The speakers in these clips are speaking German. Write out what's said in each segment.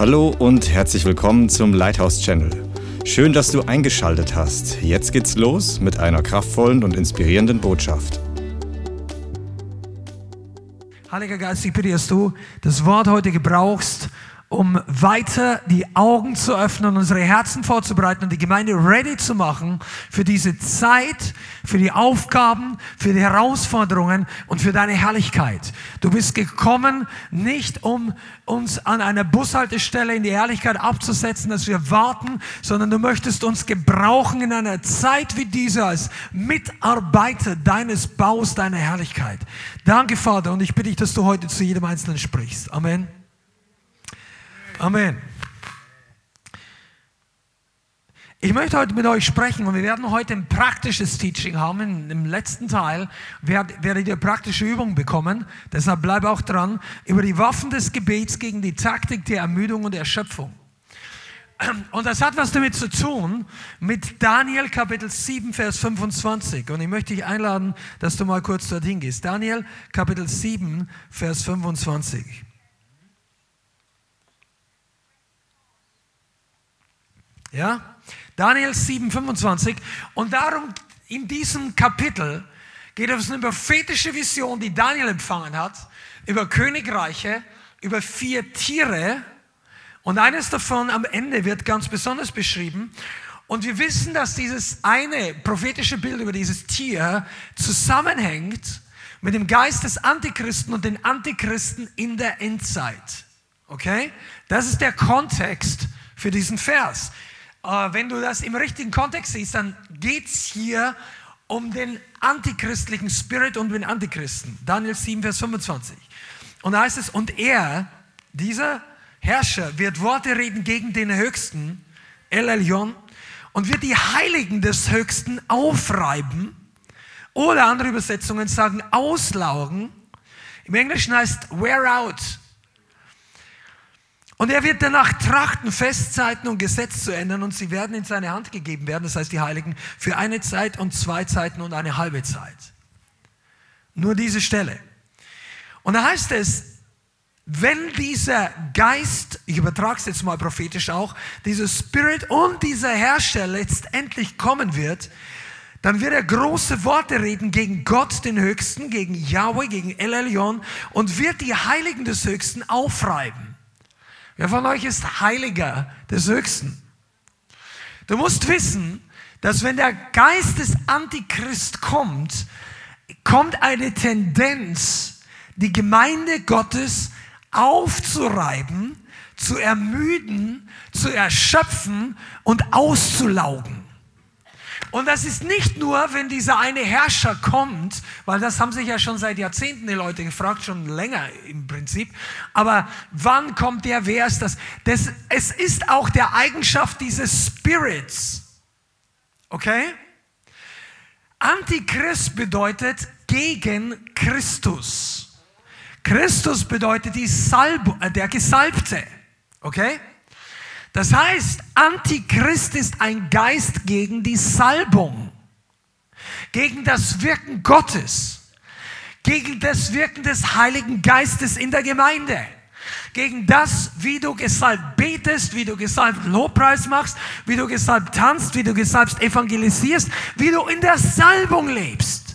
Hallo und herzlich willkommen zum Lighthouse Channel. Schön, dass du eingeschaltet hast. Jetzt geht's los mit einer kraftvollen und inspirierenden Botschaft. Heiliger Geist, ich bitte, dass du das Wort heute gebrauchst, um weiter die Augen zu öffnen, unsere Herzen vorzubereiten und die Gemeinde ready zu machen für diese Zeit, für die Aufgaben, für die Herausforderungen und für deine Herrlichkeit. Du bist gekommen, nicht um uns an einer Bushaltestelle in die Herrlichkeit abzusetzen, dass wir warten, sondern du möchtest uns gebrauchen in einer Zeit wie dieser als Mitarbeiter deines Baus, deiner Herrlichkeit. Danke, Vater, und ich bitte dich, dass du heute zu jedem Einzelnen sprichst. Amen. Amen. Ich möchte heute mit euch sprechen und wir werden heute ein praktisches Teaching haben. Im letzten Teil werdet ihr praktische Übungen bekommen. Deshalb bleib auch dran. Über die Waffen des Gebets gegen die Taktik der Ermüdung und Erschöpfung. Und das hat was damit zu tun mit Daniel Kapitel 7, Vers 25. Und ich möchte dich einladen, dass du mal kurz dorthin gehst. Daniel Kapitel 7, Vers 25. Ja? Daniel 7, 25. Und darum in diesem Kapitel geht es um eine prophetische Vision, die Daniel empfangen hat, über Königreiche, über vier Tiere. Und eines davon am Ende wird ganz besonders beschrieben. Und wir wissen, dass dieses eine prophetische Bild über dieses Tier zusammenhängt mit dem Geist des Antichristen und den Antichristen in der Endzeit. Okay? Das ist der Kontext für diesen Vers. Wenn du das im richtigen Kontext siehst, dann geht es hier um den antichristlichen Spirit und den Antichristen. Daniel 7, Vers 25. Und da heißt es, und er, dieser Herrscher, wird Worte reden gegen den Höchsten, El Elyon, und wird die Heiligen des Höchsten aufreiben. Oder andere Übersetzungen sagen auslaugen. Im Englischen heißt wear out. Und er wird danach trachten, Festzeiten und Gesetz zu ändern und sie werden in seine Hand gegeben werden, das heißt die Heiligen, für eine Zeit und zwei Zeiten und eine halbe Zeit. Nur diese Stelle. Und da heißt es, wenn dieser Geist, ich übertrage es jetzt mal prophetisch auch, dieser Spirit und dieser Herrscher letztendlich kommen wird, dann wird er große Worte reden gegen Gott, den Höchsten, gegen Yahweh, gegen El Elyon und wird die Heiligen des Höchsten aufreiben. Wer von euch ist Heiliger des Höchsten? Du musst wissen, dass wenn der Geist des Antichrist kommt, kommt eine Tendenz, die Gemeinde Gottes aufzureiben, zu ermüden, zu erschöpfen und auszulaugen. Und das ist nicht nur, wenn dieser eine Herrscher kommt, weil das haben sich ja schon seit Jahrzehnten die Leute gefragt, schon länger im Prinzip. Aber wann kommt der, wer ist das? das es ist auch der Eigenschaft dieses Spirits. Okay? Antichrist bedeutet gegen Christus. Christus bedeutet die Salb äh, der Gesalbte. Okay? Das heißt, Antichrist ist ein Geist gegen die Salbung, gegen das Wirken Gottes, gegen das Wirken des Heiligen Geistes in der Gemeinde, gegen das, wie du gesalbt betest, wie du gesalbt Lobpreis machst, wie du gesalbt tanzt, wie du gesalbt evangelisierst, wie du in der Salbung lebst.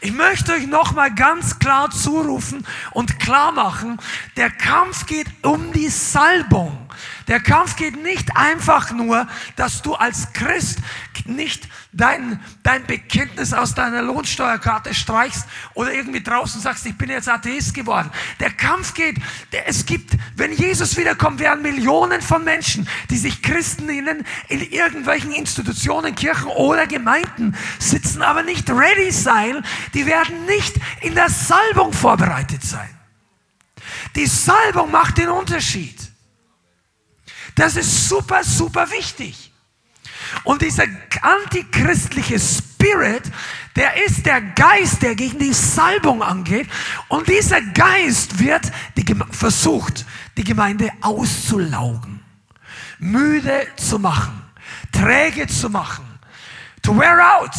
Ich möchte euch nochmal ganz klar zurufen und klar machen, der Kampf geht um die Salbung. Der Kampf geht nicht einfach nur, dass du als Christ nicht dein, dein Bekenntnis aus deiner Lohnsteuerkarte streichst oder irgendwie draußen sagst, ich bin jetzt Atheist geworden. Der Kampf geht, der, es gibt, wenn Jesus wiederkommt, werden Millionen von Menschen, die sich Christen nennen, in irgendwelchen Institutionen, Kirchen oder Gemeinden sitzen, aber nicht ready sein. Die werden nicht in der Salbung vorbereitet sein. Die Salbung macht den Unterschied. Das ist super, super wichtig. Und dieser antichristliche Spirit, der ist der Geist, der gegen die Salbung angeht. Und dieser Geist wird die, versucht, die Gemeinde auszulaugen, müde zu machen, träge zu machen, to wear out.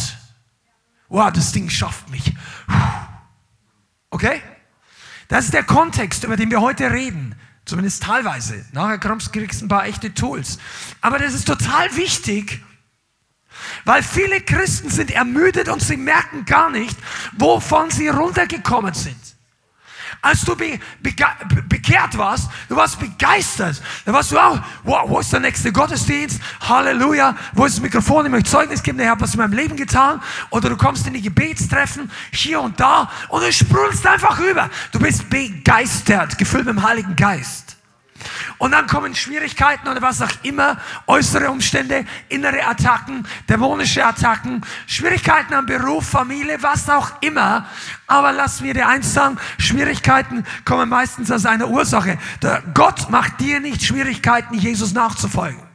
Wow, das Ding schafft mich. Okay? Das ist der Kontext, über den wir heute reden. Zumindest teilweise. Nachher kriegst du ein paar echte Tools. Aber das ist total wichtig, weil viele Christen sind ermüdet und sie merken gar nicht, wovon sie runtergekommen sind. Als du be, be, bekehrt warst, du warst begeistert. Da warst du auch, wow, wo ist der nächste Gottesdienst? Halleluja. Wo ist das Mikrofon? Ich möchte Zeugnis geben, der hat was in meinem Leben getan. Oder du kommst in die Gebetstreffen hier und da und du sprudelst einfach über. Du bist begeistert, gefüllt mit dem Heiligen Geist. Und dann kommen Schwierigkeiten oder was auch immer, äußere Umstände, innere Attacken, dämonische Attacken, Schwierigkeiten am Beruf, Familie, was auch immer. Aber lass mir dir eins sagen, Schwierigkeiten kommen meistens aus einer Ursache. Der Gott macht dir nicht Schwierigkeiten, Jesus nachzufolgen.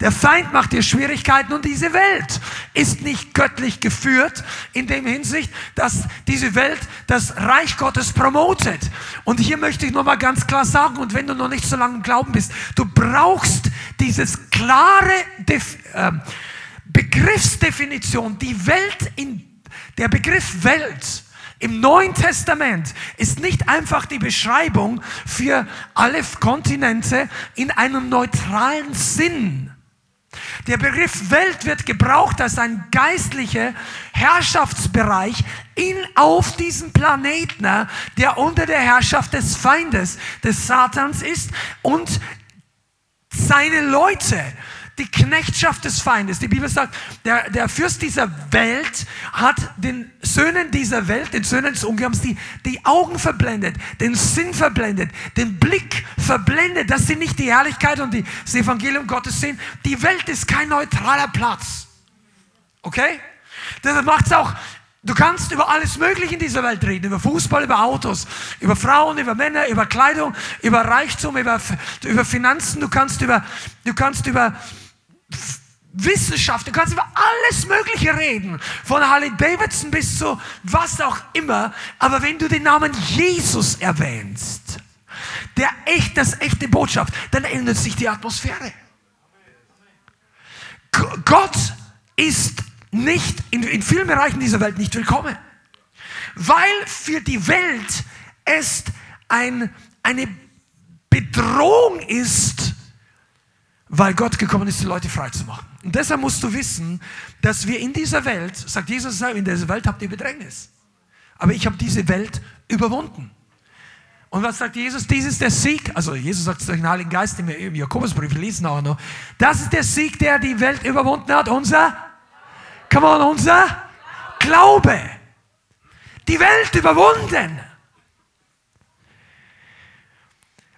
Der Feind macht dir Schwierigkeiten und diese Welt ist nicht göttlich geführt in dem Hinsicht, dass diese Welt das Reich Gottes promotet. Und hier möchte ich nochmal ganz klar sagen, und wenn du noch nicht so lange im Glauben bist, du brauchst dieses klare Def äh, Begriffsdefinition. Die Welt in, der Begriff Welt im Neuen Testament ist nicht einfach die Beschreibung für alle Kontinente in einem neutralen Sinn der Begriff Welt wird gebraucht als ein geistlicher Herrschaftsbereich in auf diesem Planeten, der unter der Herrschaft des Feindes, des Satans ist und seine Leute die Knechtschaft des Feindes. Die Bibel sagt, der, der Fürst dieser Welt hat den Söhnen dieser Welt, den Söhnen des Ungeheuers, die, die Augen verblendet, den Sinn verblendet, den Blick verblendet, dass sie nicht die Herrlichkeit und die, das Evangelium Gottes sehen. Die Welt ist kein neutraler Platz. Okay? Das macht es auch Du kannst über alles Mögliche in dieser Welt reden, über Fußball, über Autos, über Frauen, über Männer, über Kleidung, über Reichtum, über, über Finanzen, du kannst über, du kannst über Wissenschaft, du kannst über alles Mögliche reden, von Harley Davidson bis zu was auch immer, aber wenn du den Namen Jesus erwähnst, der echt, das echte Botschaft, dann ändert sich die Atmosphäre. Gott ist nicht in, in vielen Bereichen dieser Welt nicht willkommen, weil für die Welt es ein, eine Bedrohung ist, weil Gott gekommen ist, die Leute frei zu machen. Und deshalb musst du wissen, dass wir in dieser Welt, sagt Jesus in dieser Welt habt ihr Bedrängnis. Aber ich habe diese Welt überwunden. Und was sagt Jesus? Dies ist der Sieg. Also Jesus sagt es durch den Heiligen Geist im Jakobusbrief, wir lesen auch noch. Das ist der Sieg, der die Welt überwunden hat. Unser, come on, unser Glaube. Die Welt überwunden.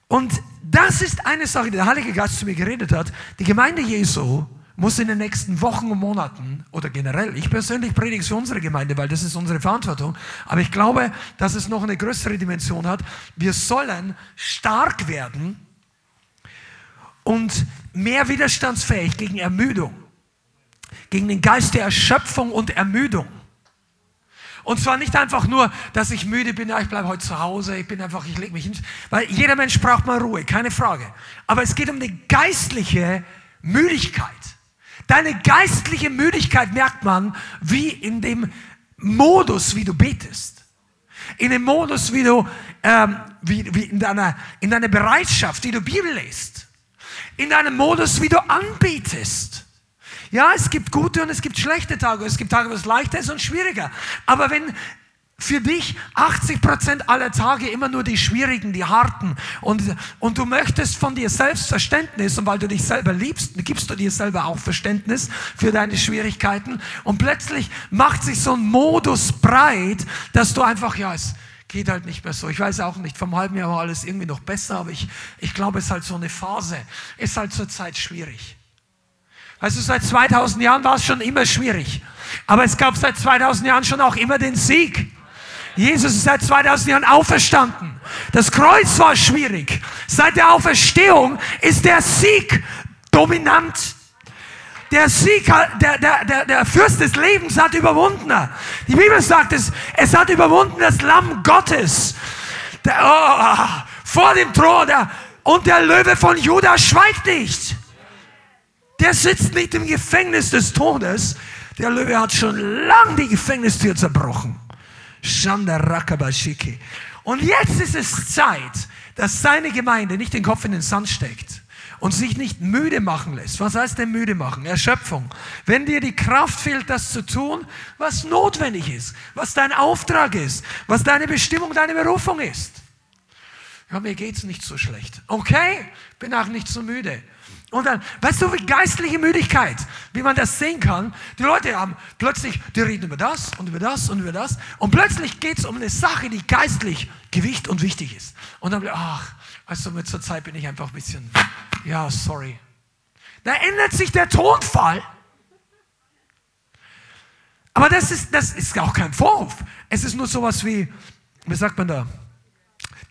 Und das ist eine Sache, die der Heilige Geist zu mir geredet hat. Die Gemeinde Jesu muss in den nächsten Wochen und Monaten oder generell, ich persönlich predige für unsere Gemeinde, weil das ist unsere Verantwortung, aber ich glaube, dass es noch eine größere Dimension hat. Wir sollen stark werden und mehr widerstandsfähig gegen Ermüdung, gegen den Geist der Erschöpfung und Ermüdung. Und zwar nicht einfach nur, dass ich müde bin, ja, ich bleibe heute zu Hause, ich bin einfach, ich lege mich hin. Weil jeder Mensch braucht mal Ruhe, keine Frage. Aber es geht um eine geistliche Müdigkeit. Deine geistliche Müdigkeit merkt man, wie in dem Modus, wie du betest. In dem Modus, wie du, ähm, wie, wie in, deiner, in deiner Bereitschaft, wie du Bibel liest. In deinem Modus, wie du anbetest. Ja, es gibt gute und es gibt schlechte Tage. Es gibt Tage, wo es leichter ist und schwieriger. Aber wenn für dich 80 Prozent aller Tage immer nur die schwierigen, die harten und, und du möchtest von dir selbst Verständnis und weil du dich selber liebst, gibst du dir selber auch Verständnis für deine Schwierigkeiten und plötzlich macht sich so ein Modus breit, dass du einfach, ja, es geht halt nicht mehr so. Ich weiß auch nicht, vom halben Jahr war alles irgendwie noch besser, aber ich, ich glaube, es ist halt so eine Phase, ist halt zurzeit schwierig. Du, seit 2000 Jahren war es schon immer schwierig. Aber es gab seit 2000 Jahren schon auch immer den Sieg. Jesus ist seit 2000 Jahren auferstanden. Das Kreuz war schwierig. Seit der Auferstehung ist der Sieg dominant. Der Sieg, der, der, der, der Fürst des Lebens hat überwunden. Die Bibel sagt es, es hat überwunden das Lamm Gottes. Der, oh, vor dem Thron. Der, und der Löwe von Judah schweigt nicht. Der sitzt nicht im Gefängnis des Todes. Der Löwe hat schon lang die Gefängnistür zerbrochen. Und jetzt ist es Zeit, dass seine Gemeinde nicht den Kopf in den Sand steckt und sich nicht müde machen lässt. Was heißt denn müde machen? Erschöpfung. Wenn dir die Kraft fehlt, das zu tun, was notwendig ist, was dein Auftrag ist, was deine Bestimmung, deine Berufung ist. Ja, mir geht's nicht so schlecht. Okay, bin auch nicht so müde. Und dann, weißt du, wie geistliche Müdigkeit, wie man das sehen kann. Die Leute haben plötzlich, die reden über das und über das und über das. Und plötzlich geht es um eine Sache, die geistlich Gewicht und wichtig ist. Und dann, ach, weißt du, mit zur Zeit bin ich einfach ein bisschen, ja, sorry. Da ändert sich der Tonfall. Aber das ist, das ist auch kein Vorwurf. Es ist nur sowas wie, wie sagt man da?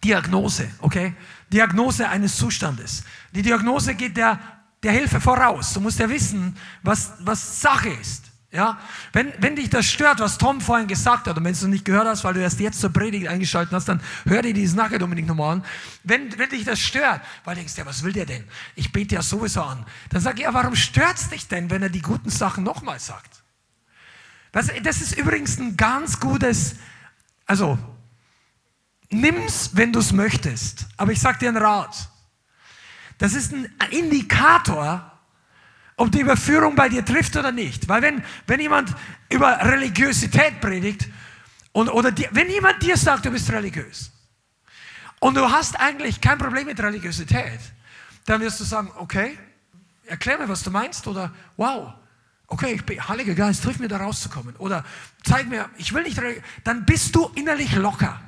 Diagnose, okay? Diagnose eines Zustandes. Die Diagnose geht der der Hilfe voraus. Du musst ja wissen, was, was Sache ist. Ja? Wenn, wenn dich das stört, was Tom vorhin gesagt hat, und wenn du es nicht gehört hast, weil du erst jetzt zur Predigt eingeschaltet hast, dann hör dir dieses nachher unbedingt nochmal an. Wenn, wenn dich das stört, weil du denkst, ja, was will der denn? Ich bete ja sowieso an. Dann sag ich, ja, warum stört es dich denn, wenn er die guten Sachen nochmal sagt? Das, das ist übrigens ein ganz gutes, also, nimm's, wenn du es möchtest. Aber ich sag dir einen Rat. Das ist ein Indikator, ob die Überführung bei dir trifft oder nicht. Weil wenn, wenn jemand über Religiosität predigt und, oder die, wenn jemand dir sagt, du bist religiös und du hast eigentlich kein Problem mit Religiosität, dann wirst du sagen, okay, erklär mir, was du meinst oder wow, okay, ich bin, Heiliger Geist, triff mir da rauszukommen oder zeig mir, ich will nicht, dann bist du innerlich locker.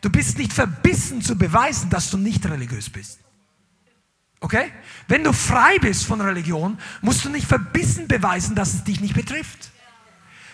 Du bist nicht verbissen zu beweisen, dass du nicht religiös bist. Okay? Wenn du frei bist von Religion, musst du nicht verbissen beweisen, dass es dich nicht betrifft.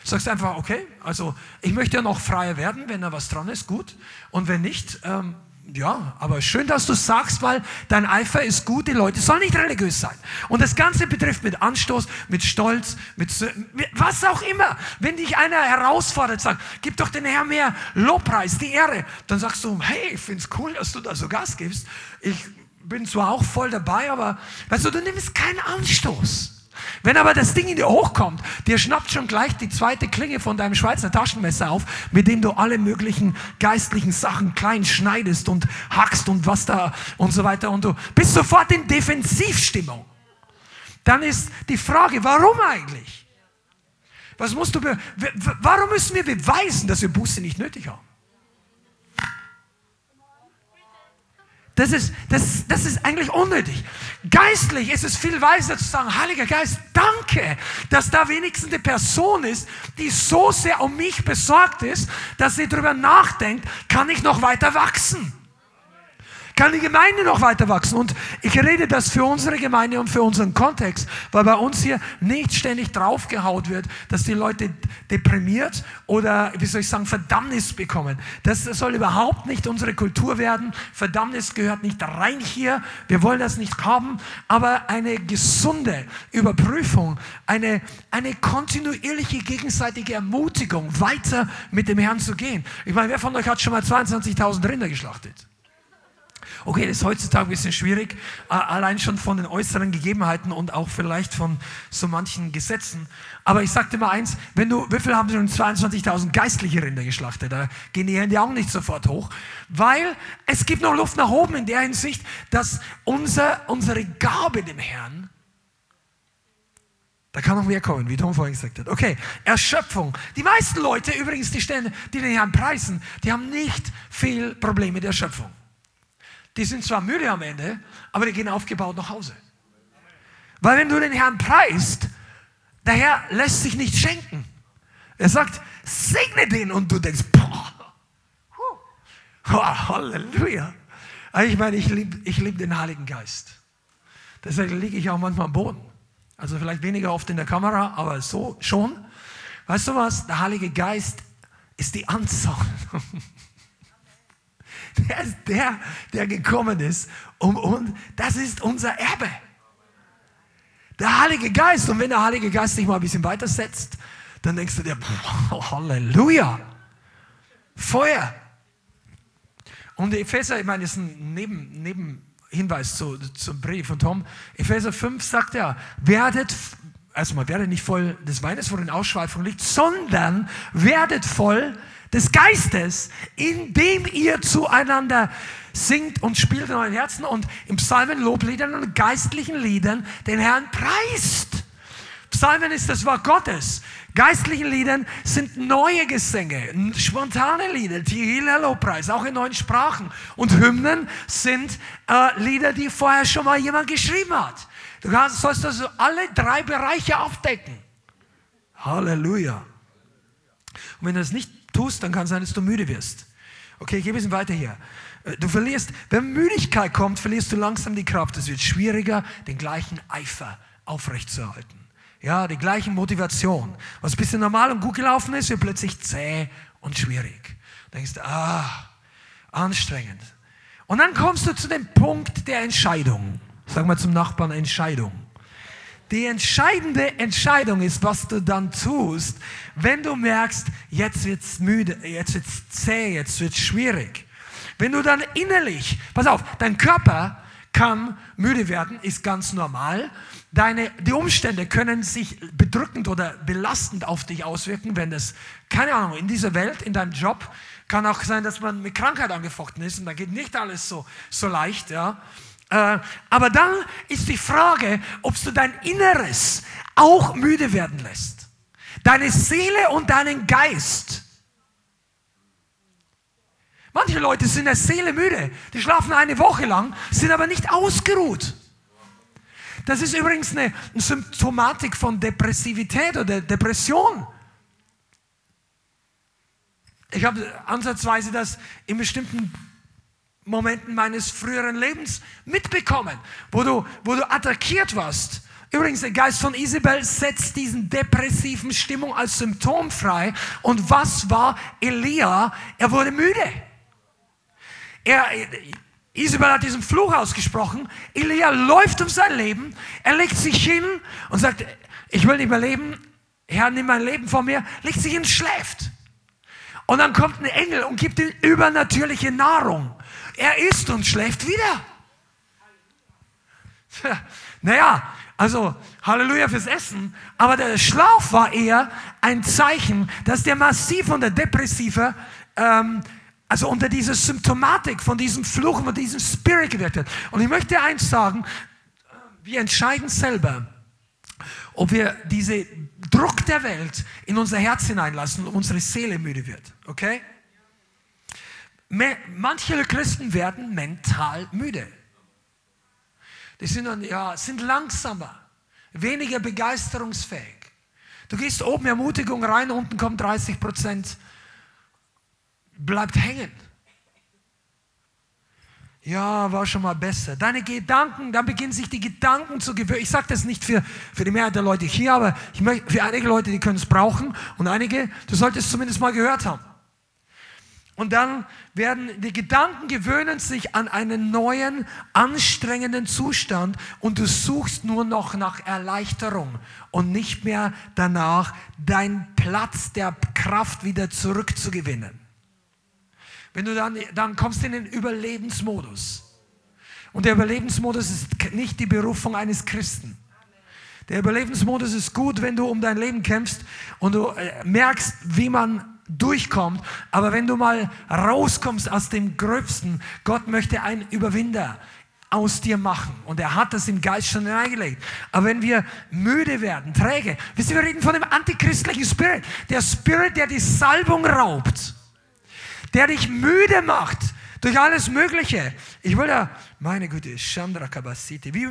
Sagst einfach, okay, also ich möchte ja noch freier werden, wenn da was dran ist, gut. Und wenn nicht, ähm, ja, aber schön, dass du sagst, weil dein Eifer ist gut, die Leute sollen nicht religiös sein. Und das Ganze betrifft mit Anstoß, mit Stolz, mit, mit was auch immer. Wenn dich einer herausfordert, sagt, gib doch den Herrn mehr Lobpreis, die Ehre, dann sagst du, hey, ich finde es cool, dass du da so Gas gibst. Ich bin zwar auch voll dabei, aber weißt du, du nimmst keinen Anstoß. Wenn aber das Ding in dir hochkommt, dir schnappt schon gleich die zweite Klinge von deinem Schweizer Taschenmesser auf, mit dem du alle möglichen geistlichen Sachen klein schneidest und hackst und was da und so weiter und du bist sofort in Defensivstimmung. Dann ist die Frage, warum eigentlich? Was musst du, warum müssen wir beweisen, dass wir Buße nicht nötig haben? Das ist, das, das ist eigentlich unnötig. Geistlich ist es viel weiser zu sagen, Heiliger Geist, danke, dass da wenigstens eine Person ist, die so sehr um mich besorgt ist, dass sie darüber nachdenkt, kann ich noch weiter wachsen? Kann die Gemeinde noch weiter wachsen. Und ich rede das für unsere Gemeinde und für unseren Kontext, weil bei uns hier nicht ständig draufgehaut wird, dass die Leute deprimiert oder, wie soll ich sagen, Verdammnis bekommen. Das soll überhaupt nicht unsere Kultur werden. Verdammnis gehört nicht rein hier. Wir wollen das nicht haben. Aber eine gesunde Überprüfung, eine, eine kontinuierliche gegenseitige Ermutigung, weiter mit dem Herrn zu gehen. Ich meine, wer von euch hat schon mal 22.000 Rinder geschlachtet? Okay, das ist heutzutage ein bisschen schwierig, allein schon von den äußeren Gegebenheiten und auch vielleicht von so manchen Gesetzen. Aber ich sagte mal eins, wenn du, wie viel haben schon 22.000 geistliche Rinder geschlachtet? Da gehen die Hände auch nicht sofort hoch, weil es gibt noch Luft nach oben in der Hinsicht, dass unser, unsere Gabe dem Herrn da kann noch mehr kommen, wie Tom vorhin gesagt hat. Okay, Erschöpfung. Die meisten Leute übrigens, die, stellen, die den Herrn preisen, die haben nicht viel Probleme mit Erschöpfung. Die sind zwar müde am Ende, aber die gehen aufgebaut nach Hause. Weil wenn du den Herrn preist, der Herr lässt sich nicht schenken. Er sagt, segne den und du denkst, boah, oh, Halleluja. Ich meine, ich liebe ich lieb den Heiligen Geist. Deswegen liege ich auch manchmal am Boden. Also vielleicht weniger oft in der Kamera, aber so schon. Weißt du was? Der Heilige Geist ist die Anzahl. Der ist der, der gekommen ist. Um, und das ist unser Erbe. Der Heilige Geist. Und wenn der Heilige Geist sich mal ein bisschen weitersetzt, dann denkst du dir, Halleluja. Feuer. Und Epheser, ich meine, das ist ein Neben, Nebenhinweis zu, zum Brief von Tom. Epheser 5 sagt er, werdet, man werdet nicht voll des Weines, wo in Ausschweifung liegt, sondern werdet voll des Geistes, indem ihr zueinander singt und spielt in euren Herzen und im Psalmen, Lobliedern und geistlichen Liedern den Herrn preist. Psalmen ist das Wort Gottes. Geistlichen Liedern sind neue Gesänge, spontane Lieder, Tehillah Lobpreis, auch in neuen Sprachen. Und Hymnen sind äh, Lieder, die vorher schon mal jemand geschrieben hat. Du kannst, sollst also alle drei Bereiche aufdecken. Halleluja. Und wenn du das nicht tust, dann kann es sein, dass du müde wirst. Okay, ich gehe ein bisschen weiter hier. Äh, du verlierst, wenn Müdigkeit kommt, verlierst du langsam die Kraft. Es wird schwieriger, den gleichen Eifer aufrechtzuerhalten. Ja, die gleiche Motivation. Was ein bisschen normal und gut gelaufen ist, wird plötzlich zäh und schwierig. Du denkst, ah, anstrengend. Und dann kommst du zu dem Punkt der Entscheidung. Sag mal zum Nachbarn Entscheidung. Die entscheidende Entscheidung ist, was du dann tust, wenn du merkst, jetzt wird's müde, jetzt wird's zäh, jetzt wird's schwierig. Wenn du dann innerlich, pass auf, dein Körper kann müde werden, ist ganz normal. Deine, die Umstände können sich bedrückend oder belastend auf dich auswirken, wenn das, keine Ahnung, in dieser Welt, in deinem Job, kann auch sein, dass man mit Krankheit angefochten ist und da geht nicht alles so, so leicht, ja. Äh, aber dann ist die Frage, ob du dein Inneres auch müde werden lässt. Deine Seele und deinen Geist. Manche Leute sind der Seele müde. Die schlafen eine Woche lang, sind aber nicht ausgeruht. Das ist übrigens eine Symptomatik von Depressivität oder Depression. Ich habe ansatzweise das in bestimmten Momenten meines früheren Lebens mitbekommen, wo du, wo du attackiert warst. Übrigens, der Geist von Isabel setzt diesen depressiven Stimmung als Symptom frei. Und was war Elia? Er wurde müde. Er, Isabel hat diesen Fluch ausgesprochen. Elia läuft um sein Leben. Er legt sich hin und sagt, ich will nicht mehr leben. Herr, nimm mein Leben von mir. Legt sich hin schläft. Und dann kommt ein Engel und gibt ihm übernatürliche Nahrung. Er isst und schläft wieder. Naja, also Halleluja fürs Essen. Aber der Schlaf war eher ein Zeichen, dass der massiv und der depressive, ähm, also unter dieser Symptomatik von diesem Fluch, von diesem Spirit gewirkt hat. Und ich möchte eins sagen, wir entscheiden selber, ob wir diesen Druck der Welt in unser Herz hineinlassen und unsere Seele müde wird. Okay? Manche Christen werden mental müde. Die sind, dann, ja, sind langsamer, weniger begeisterungsfähig. Du gehst oben Ermutigung rein, unten kommt 30 Prozent, bleibt hängen. Ja, war schon mal besser. Deine Gedanken, dann beginnen sich die Gedanken zu gewöhnen. Ich sage das nicht für, für die Mehrheit der Leute hier, aber ich möchte, für einige Leute, die können es brauchen und einige, du solltest es zumindest mal gehört haben. Und dann werden die Gedanken gewöhnen sich an einen neuen, anstrengenden Zustand und du suchst nur noch nach Erleichterung und nicht mehr danach, deinen Platz der Kraft wieder zurückzugewinnen. Wenn du dann, dann kommst in den Überlebensmodus. Und der Überlebensmodus ist nicht die Berufung eines Christen. Der Überlebensmodus ist gut, wenn du um dein Leben kämpfst und du äh, merkst, wie man durchkommt. Aber wenn du mal rauskommst aus dem Gröbsten, Gott möchte einen Überwinder aus dir machen. Und er hat das im Geist schon hineingelegt. Aber wenn wir müde werden, träge, wisst ihr, wir reden von dem antichristlichen Spirit. Der Spirit, der die Salbung raubt. Der dich müde macht durch alles Mögliche. Ich will da, meine Güte, Chandra Kabasiti. Wie,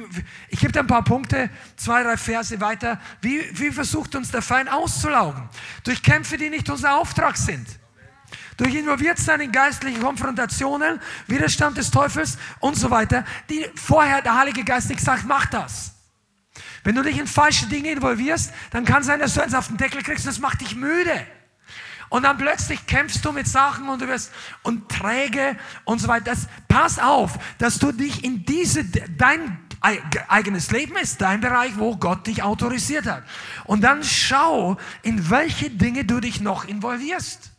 ich gebe da ein paar Punkte, zwei, drei Verse weiter. Wie, wie versucht uns der Feind auszulaugen? Durch Kämpfe, die nicht unser Auftrag sind. Durch Involviertsein in geistlichen Konfrontationen, Widerstand des Teufels und so weiter, die vorher der Heilige Geist nicht sagt, mach das. Wenn du dich in falsche Dinge involvierst, dann kann sein, dass du eins auf den Deckel kriegst und das macht dich müde. Und dann plötzlich kämpfst du mit Sachen und du wirst und träge und so weiter. Das, pass auf, dass du dich in diese, dein eigenes Leben ist dein Bereich, wo Gott dich autorisiert hat. Und dann schau, in welche Dinge du dich noch involvierst.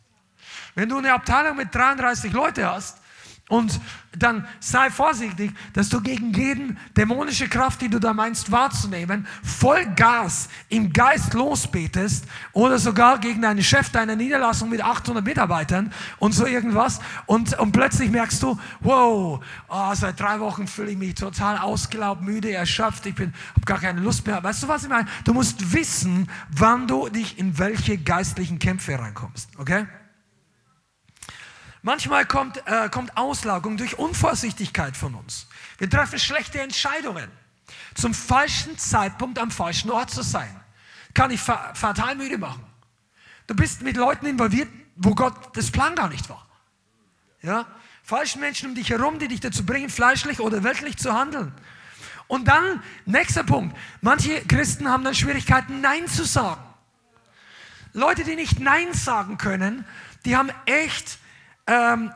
Wenn du eine Abteilung mit 33 Leute hast Und dann sei vorsichtig, dass du gegen jeden dämonische Kraft, die du da meinst wahrzunehmen, voll Gas im Geist losbetest oder sogar gegen deinen Chef deiner Niederlassung mit 800 Mitarbeitern und so irgendwas. Und, und plötzlich merkst du, wow, oh, seit drei Wochen fühle ich mich total ausgelaugt, müde, erschöpft, ich habe gar keine Lust mehr. Weißt du, was ich meine? Du musst wissen, wann du dich in welche geistlichen Kämpfe reinkommst. Okay? Manchmal kommt, äh, kommt Auslagung durch Unvorsichtigkeit von uns. Wir treffen schlechte Entscheidungen. Zum falschen Zeitpunkt am falschen Ort zu sein. Kann ich fatal müde machen. Du bist mit Leuten involviert, wo Gott das Plan gar nicht war. Ja? Falschen Menschen um dich herum, die dich dazu bringen, fleischlich oder weltlich zu handeln. Und dann, nächster Punkt. Manche Christen haben dann Schwierigkeiten, Nein zu sagen. Leute, die nicht Nein sagen können, die haben echt ähm,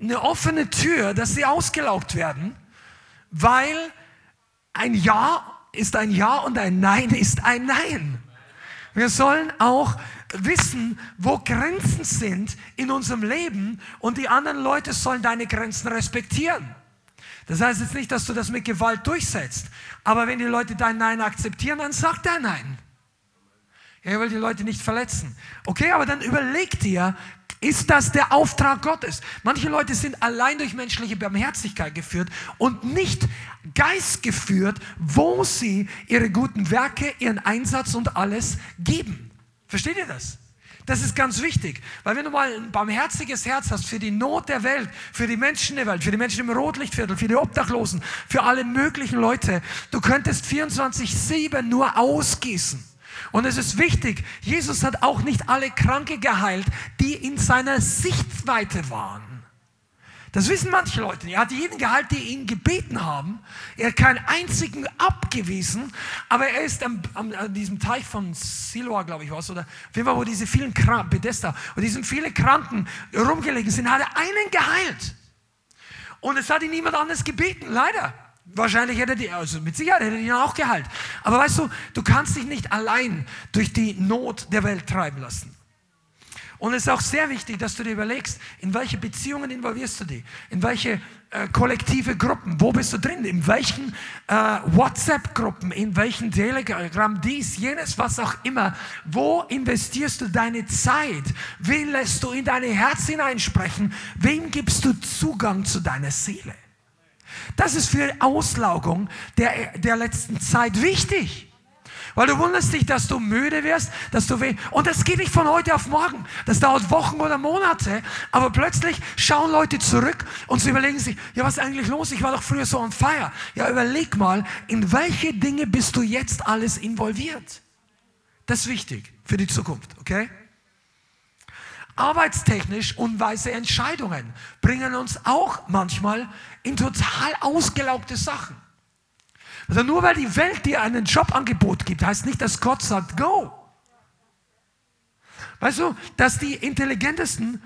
eine offene Tür, dass sie ausgelaugt werden, weil ein Ja ist ein Ja und ein Nein ist ein Nein. Wir sollen auch wissen, wo Grenzen sind in unserem Leben und die anderen Leute sollen deine Grenzen respektieren. Das heißt jetzt nicht, dass du das mit Gewalt durchsetzt, aber wenn die Leute dein Nein akzeptieren, dann sag dein Nein. Er will die Leute nicht verletzen. Okay, aber dann überleg dir, ist das der Auftrag Gottes? Manche Leute sind allein durch menschliche Barmherzigkeit geführt und nicht geistgeführt, wo sie ihre guten Werke, ihren Einsatz und alles geben. Versteht ihr das? Das ist ganz wichtig, weil wenn du mal ein barmherziges Herz hast für die Not der Welt, für die Menschen der Welt, für die Menschen im Rotlichtviertel, für die Obdachlosen, für alle möglichen Leute, du könntest 24-7 nur ausgießen. Und es ist wichtig, Jesus hat auch nicht alle Kranke geheilt, die in seiner Sichtweite waren. Das wissen manche Leute. Er hat jeden geheilt, die ihn gebeten haben. Er hat keinen einzigen abgewiesen, aber er ist am, am, an diesem Teich von Siloa, glaube ich, was, oder auf jeden Fall, wo diese vielen Kranken, Bethesda, wo diese vielen Kranken rumgelegen sind, hat er einen geheilt. Und es hat ihn niemand anderes gebeten, leider. Wahrscheinlich hätte die, also mit Sicherheit hätte er ihn auch geheilt. Aber weißt du, du kannst dich nicht allein durch die Not der Welt treiben lassen. Und es ist auch sehr wichtig, dass du dir überlegst, in welche Beziehungen involvierst du dich, in welche äh, kollektive Gruppen, wo bist du drin, in welchen äh, WhatsApp-Gruppen, in welchen Telegram, dies, jenes, was auch immer. Wo investierst du deine Zeit? Wen lässt du in dein Herz hineinsprechen? Wem gibst du Zugang zu deiner Seele? Das ist für Auslaugung der, der letzten Zeit wichtig. Weil du wunderst dich, dass du müde wirst, dass du weh. Und das geht nicht von heute auf morgen. Das dauert Wochen oder Monate. Aber plötzlich schauen Leute zurück und sie überlegen sich, ja, was ist eigentlich los? Ich war doch früher so on fire. Ja, überleg mal, in welche Dinge bist du jetzt alles involviert? Das ist wichtig für die Zukunft, okay? Arbeitstechnisch unweise Entscheidungen bringen uns auch manchmal in total ausgelaugte Sachen. Also nur weil die Welt dir einen Jobangebot gibt, heißt nicht, dass Gott sagt, go. Weißt du, dass die intelligentesten,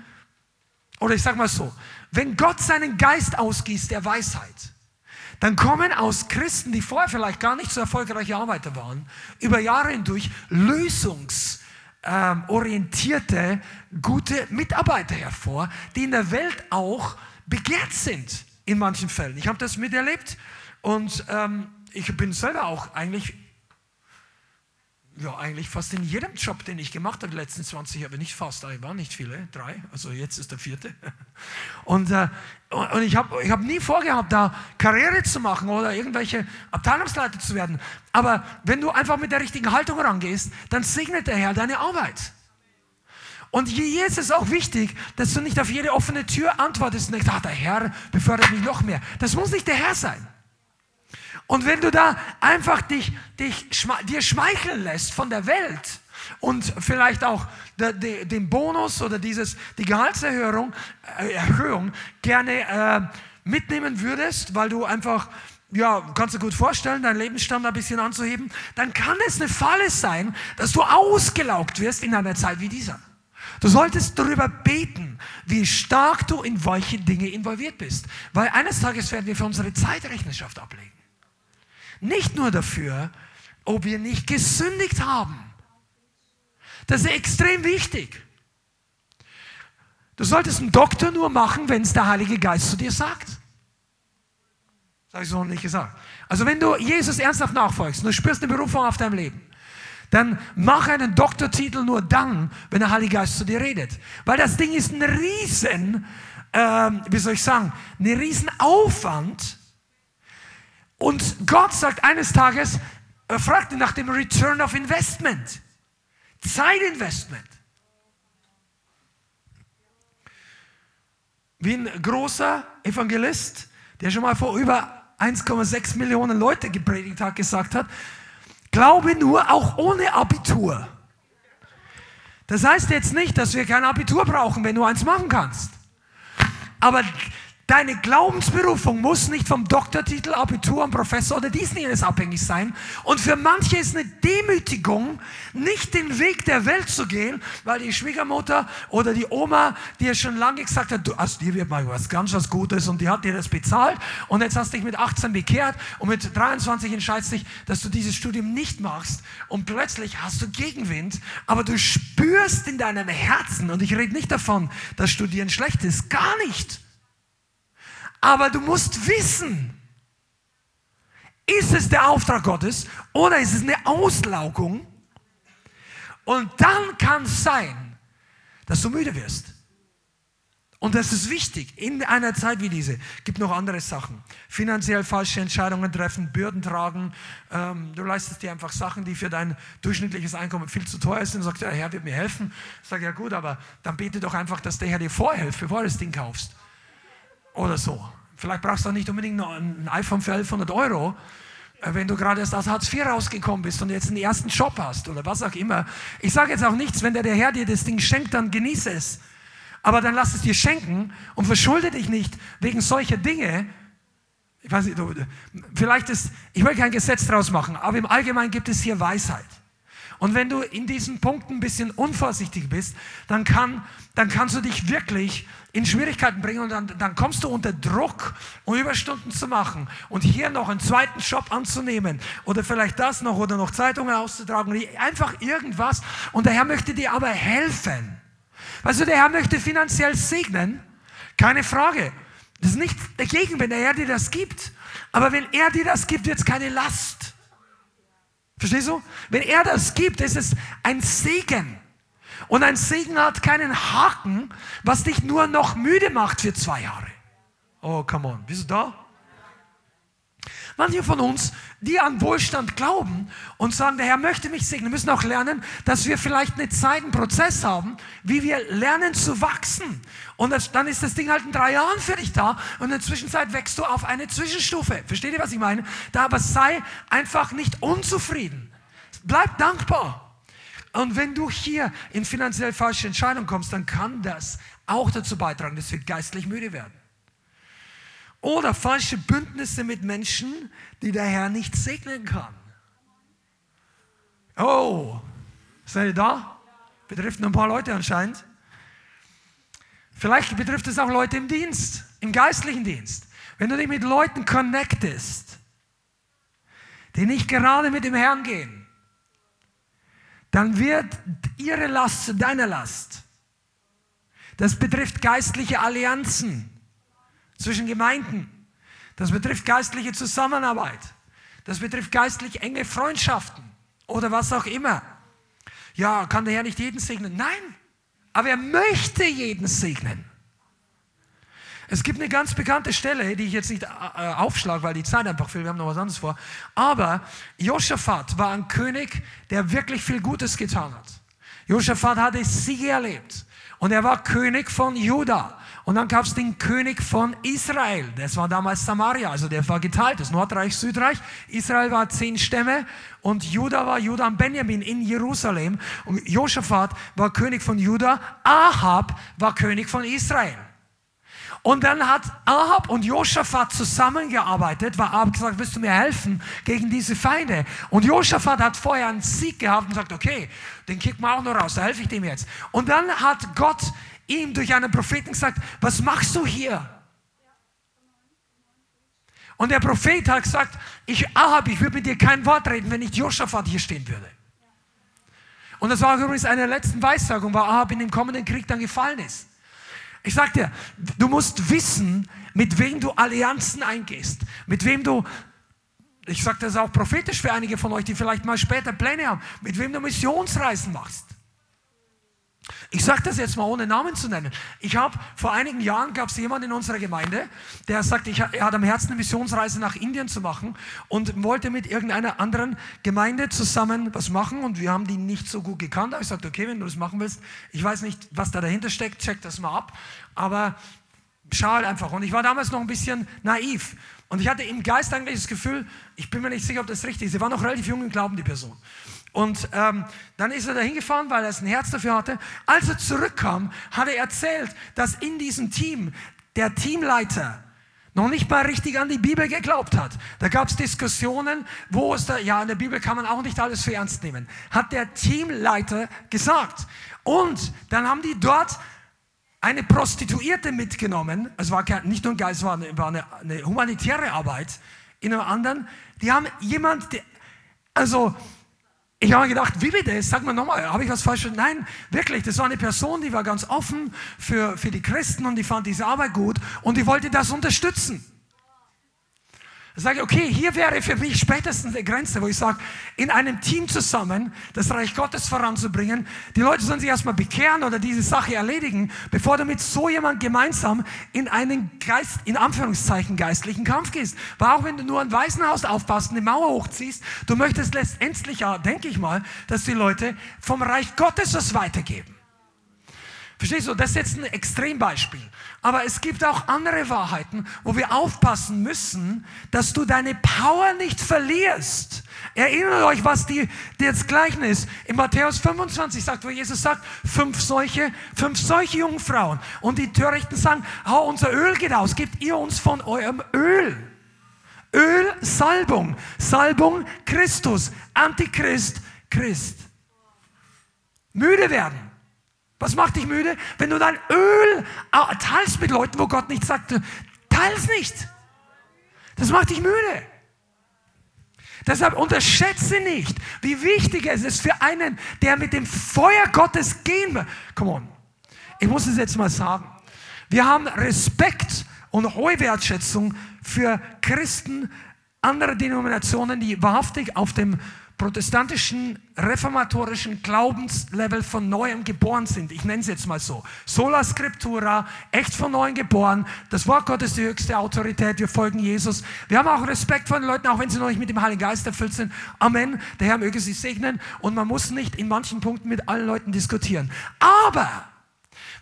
oder ich sag mal so, wenn Gott seinen Geist ausgießt der Weisheit, dann kommen aus Christen, die vorher vielleicht gar nicht so erfolgreiche Arbeiter waren, über Jahre hindurch Lösungs- ähm, orientierte, gute Mitarbeiter hervor, die in der Welt auch begehrt sind in manchen Fällen. Ich habe das miterlebt und ähm, ich bin selber auch eigentlich ja, eigentlich fast in jedem Job, den ich gemacht habe, die letzten 20 Jahre, nicht fast, waren nicht viele, drei, also jetzt ist der vierte. Und, äh, und ich habe ich hab nie vorgehabt, da Karriere zu machen oder irgendwelche Abteilungsleiter zu werden. Aber wenn du einfach mit der richtigen Haltung rangehst, dann segnet der Herr deine Arbeit. Und hier ist es auch wichtig, dass du nicht auf jede offene Tür antwortest und denkst, ach, der Herr befördert mich noch mehr. Das muss nicht der Herr sein. Und wenn du da einfach dich, dich dir schmeicheln lässt von der Welt und vielleicht auch den Bonus oder dieses, die Gehaltserhöhung äh, Erhöhung gerne äh, mitnehmen würdest, weil du einfach ja, kannst du gut vorstellen, deinen Lebensstandard ein bisschen anzuheben, dann kann es eine Falle sein, dass du ausgelaugt wirst in einer Zeit wie dieser. Du solltest darüber beten, wie stark du in welche Dinge involviert bist. Weil eines Tages werden wir für unsere Zeit Rechenschaft ablegen. Nicht nur dafür, ob wir nicht gesündigt haben. Das ist extrem wichtig. Du solltest einen Doktor nur machen, wenn es der Heilige Geist zu dir sagt. Das habe ich so nicht gesagt. Also wenn du Jesus ernsthaft nachfolgst und du spürst eine Berufung auf deinem Leben, dann mach einen Doktortitel nur dann, wenn der Heilige Geist zu dir redet. Weil das Ding ist ein riesen, äh, wie soll ich sagen, ein riesen Aufwand. Und Gott sagt eines Tages, er fragte nach dem Return of Investment. Zeitinvestment. Wie ein großer Evangelist, der schon mal vor über 1,6 Millionen Leute gepredigt hat, gesagt hat, glaube nur auch ohne Abitur. Das heißt jetzt nicht, dass wir kein Abitur brauchen, wenn du eins machen kannst. Aber Deine Glaubensberufung muss nicht vom Doktortitel, Abitur und Professor oder dies jenes abhängig sein. Und für manche ist eine Demütigung, nicht den Weg der Welt zu gehen, weil die Schwiegermutter oder die Oma dir schon lange gesagt hat, du, also dir wird mal was ganz was Gutes und die hat dir das bezahlt. Und jetzt hast du dich mit 18 bekehrt und mit 23 entscheidest dich, dass du dieses Studium nicht machst. Und plötzlich hast du Gegenwind, aber du spürst in deinem Herzen, und ich rede nicht davon, dass Studieren schlecht ist, gar nicht aber du musst wissen, ist es der Auftrag Gottes oder ist es eine Auslaugung? Und dann kann es sein, dass du müde wirst. Und das ist wichtig in einer Zeit wie diese. Gibt noch andere Sachen. Finanziell falsche Entscheidungen treffen, Bürden tragen. Ähm, du leistest dir einfach Sachen, die für dein durchschnittliches Einkommen viel zu teuer sind. Du sagst, der Herr wird mir helfen. Sage, ja gut, aber dann bete doch einfach, dass der Herr dir vorhilft, bevor du das Ding kaufst. Oder so. Vielleicht brauchst du nicht unbedingt noch ein iPhone für 1100 Euro, äh, wenn du gerade erst aus Hartz IV rausgekommen bist und jetzt einen ersten Job hast oder was auch immer. Ich sage jetzt auch nichts, wenn der, der Herr dir das Ding schenkt, dann genieße es. Aber dann lass es dir schenken und verschulde dich nicht wegen solcher Dinge. Ich weiß nicht, vielleicht ist, ich will kein Gesetz draus machen, aber im Allgemeinen gibt es hier Weisheit. Und wenn du in diesen Punkten ein bisschen unvorsichtig bist, dann, kann, dann kannst du dich wirklich in Schwierigkeiten bringen und dann, dann kommst du unter Druck, um Überstunden zu machen und hier noch einen zweiten Job anzunehmen oder vielleicht das noch oder noch Zeitungen auszutragen, einfach irgendwas. Und der Herr möchte dir aber helfen. Weißt du, der Herr möchte finanziell segnen, keine Frage. Das ist nicht dagegen, wenn der Herr dir das gibt. Aber wenn er dir das gibt, wird es keine Last. Verstehst du? Wenn er das gibt, ist es ein Segen. Und ein Segen hat keinen Haken, was dich nur noch müde macht für zwei Jahre. Oh, come on. Bist du da? Manche von uns, die an Wohlstand glauben und sagen, der Herr möchte mich segnen, müssen auch lernen, dass wir vielleicht eine Zeit, einen Prozess haben, wie wir lernen zu wachsen. Und das, dann ist das Ding halt in drei Jahren für dich da und in der Zwischenzeit wächst du auf eine Zwischenstufe. Versteht ihr, was ich meine? Da aber sei einfach nicht unzufrieden. Bleib dankbar. Und wenn du hier in finanziell falsche Entscheidungen kommst, dann kann das auch dazu beitragen, dass wir geistlich müde werden. Oder falsche Bündnisse mit Menschen, die der Herr nicht segnen kann. Oh, seid ihr da? Betrifft nur ein paar Leute anscheinend. Vielleicht betrifft es auch Leute im Dienst, im geistlichen Dienst. Wenn du dich mit Leuten connectest, die nicht gerade mit dem Herrn gehen, dann wird ihre Last zu deiner Last. Das betrifft geistliche Allianzen zwischen Gemeinden. Das betrifft geistliche Zusammenarbeit. Das betrifft geistlich enge Freundschaften oder was auch immer. Ja, kann der Herr nicht jeden segnen? Nein, aber er möchte jeden segnen. Es gibt eine ganz bekannte Stelle, die ich jetzt nicht äh, äh, aufschlage, weil die Zeit einfach fehlt, wir haben noch was anderes vor. Aber Josaphat war ein König, der wirklich viel Gutes getan hat. Josaphat hatte Siege erlebt. Und er war König von Juda. Und dann gab es den König von Israel. Das war damals Samaria, also der war geteilt, das Nordreich, Südreich. Israel war zehn Stämme und Juda war Juda und Benjamin in Jerusalem. Und Josaphat war König von Juda, Ahab war König von Israel. Und dann hat Ahab und Josaphat zusammengearbeitet, weil Ahab gesagt, willst du mir helfen gegen diese Feinde? Und Josaphat hat vorher einen Sieg gehabt und gesagt, okay, den kicken wir auch noch raus, da helfe ich dem jetzt. Und dann hat Gott ihm durch einen Propheten gesagt, was machst du hier? Und der Prophet hat gesagt, ich, Ahab, ich würde mit dir kein Wort reden, wenn nicht Josaphat hier stehen würde. Und das war übrigens eine der letzten Weissagungen, weil Ahab in dem kommenden Krieg dann gefallen ist. Ich sag dir, du musst wissen, mit wem du Allianzen eingehst, mit wem du, ich sage das auch prophetisch für einige von euch, die vielleicht mal später Pläne haben, mit wem du Missionsreisen machst. Ich sage das jetzt mal ohne Namen zu nennen. Ich habe vor einigen Jahren gab es jemanden in unserer Gemeinde, der sagt, ich, er hat am Herzen eine Missionsreise nach Indien zu machen und wollte mit irgendeiner anderen Gemeinde zusammen was machen und wir haben die nicht so gut gekannt. Ich sagte, okay, wenn du das machen willst, ich weiß nicht, was da dahinter steckt, check das mal ab, aber schau halt einfach. Und ich war damals noch ein bisschen naiv und ich hatte im Geist eigentlich das Gefühl, ich bin mir nicht sicher, ob das richtig ist. Sie war noch relativ jung im Glauben, die Person. Und ähm, dann ist er da hingefahren, weil er ein Herz dafür hatte. Als er zurückkam, hat er erzählt, dass in diesem Team der Teamleiter noch nicht mal richtig an die Bibel geglaubt hat. Da gab es Diskussionen, wo es da, ja, in der Bibel kann man auch nicht alles für ernst nehmen, hat der Teamleiter gesagt. Und dann haben die dort eine Prostituierte mitgenommen. Es war nicht nur ein Geist, es war eine, war eine, eine humanitäre Arbeit in einem anderen. Die haben jemand, also ich habe gedacht, wie bitte? Sag mal nochmal, habe ich was falsch? Nein, wirklich, das war eine Person, die war ganz offen für, für die Christen und die fand diese Arbeit gut und die wollte das unterstützen. Sage okay, hier wäre für mich spätestens eine Grenze, wo ich sage, in einem Team zusammen das Reich Gottes voranzubringen, die Leute sollen sich erstmal bekehren oder diese Sache erledigen, bevor du mit so jemand gemeinsam in einen Geist, in Anführungszeichen geistlichen Kampf gehst. Weil auch wenn du nur ein Waisenhaus aufpasst, eine Mauer hochziehst, du möchtest letztendlich ja, denke ich mal, dass die Leute vom Reich Gottes das weitergeben. Verstehst du? Das ist jetzt ein Extrembeispiel. Aber es gibt auch andere Wahrheiten, wo wir aufpassen müssen, dass du deine Power nicht verlierst. Erinnert euch, was die, das Gleichnis in Matthäus 25 sagt, wo Jesus sagt, fünf solche, fünf solche Jungfrauen. Und die Törichten sagen, oh, unser Öl geht aus, gebt ihr uns von eurem Öl. Öl, Salbung. Salbung, Christus. Antichrist, Christ. Müde werden. Was macht dich müde? Wenn du dein Öl teilst mit Leuten, wo Gott nicht sagt, teils nicht. Das macht dich müde. Deshalb unterschätze nicht, wie wichtig es ist für einen, der mit dem Feuer Gottes gehen will. Come on. Ich muss es jetzt mal sagen. Wir haben Respekt und hohe Wertschätzung für Christen anderer Denominationen, die wahrhaftig auf dem protestantischen, reformatorischen Glaubenslevel von neuem geboren sind. Ich nenne es jetzt mal so. Sola Scriptura, echt von neuem geboren. Das Wort Gottes ist die höchste Autorität. Wir folgen Jesus. Wir haben auch Respekt vor den Leuten, auch wenn sie noch nicht mit dem Heiligen Geist erfüllt sind. Amen. Der Herr möge sie segnen. Und man muss nicht in manchen Punkten mit allen Leuten diskutieren. Aber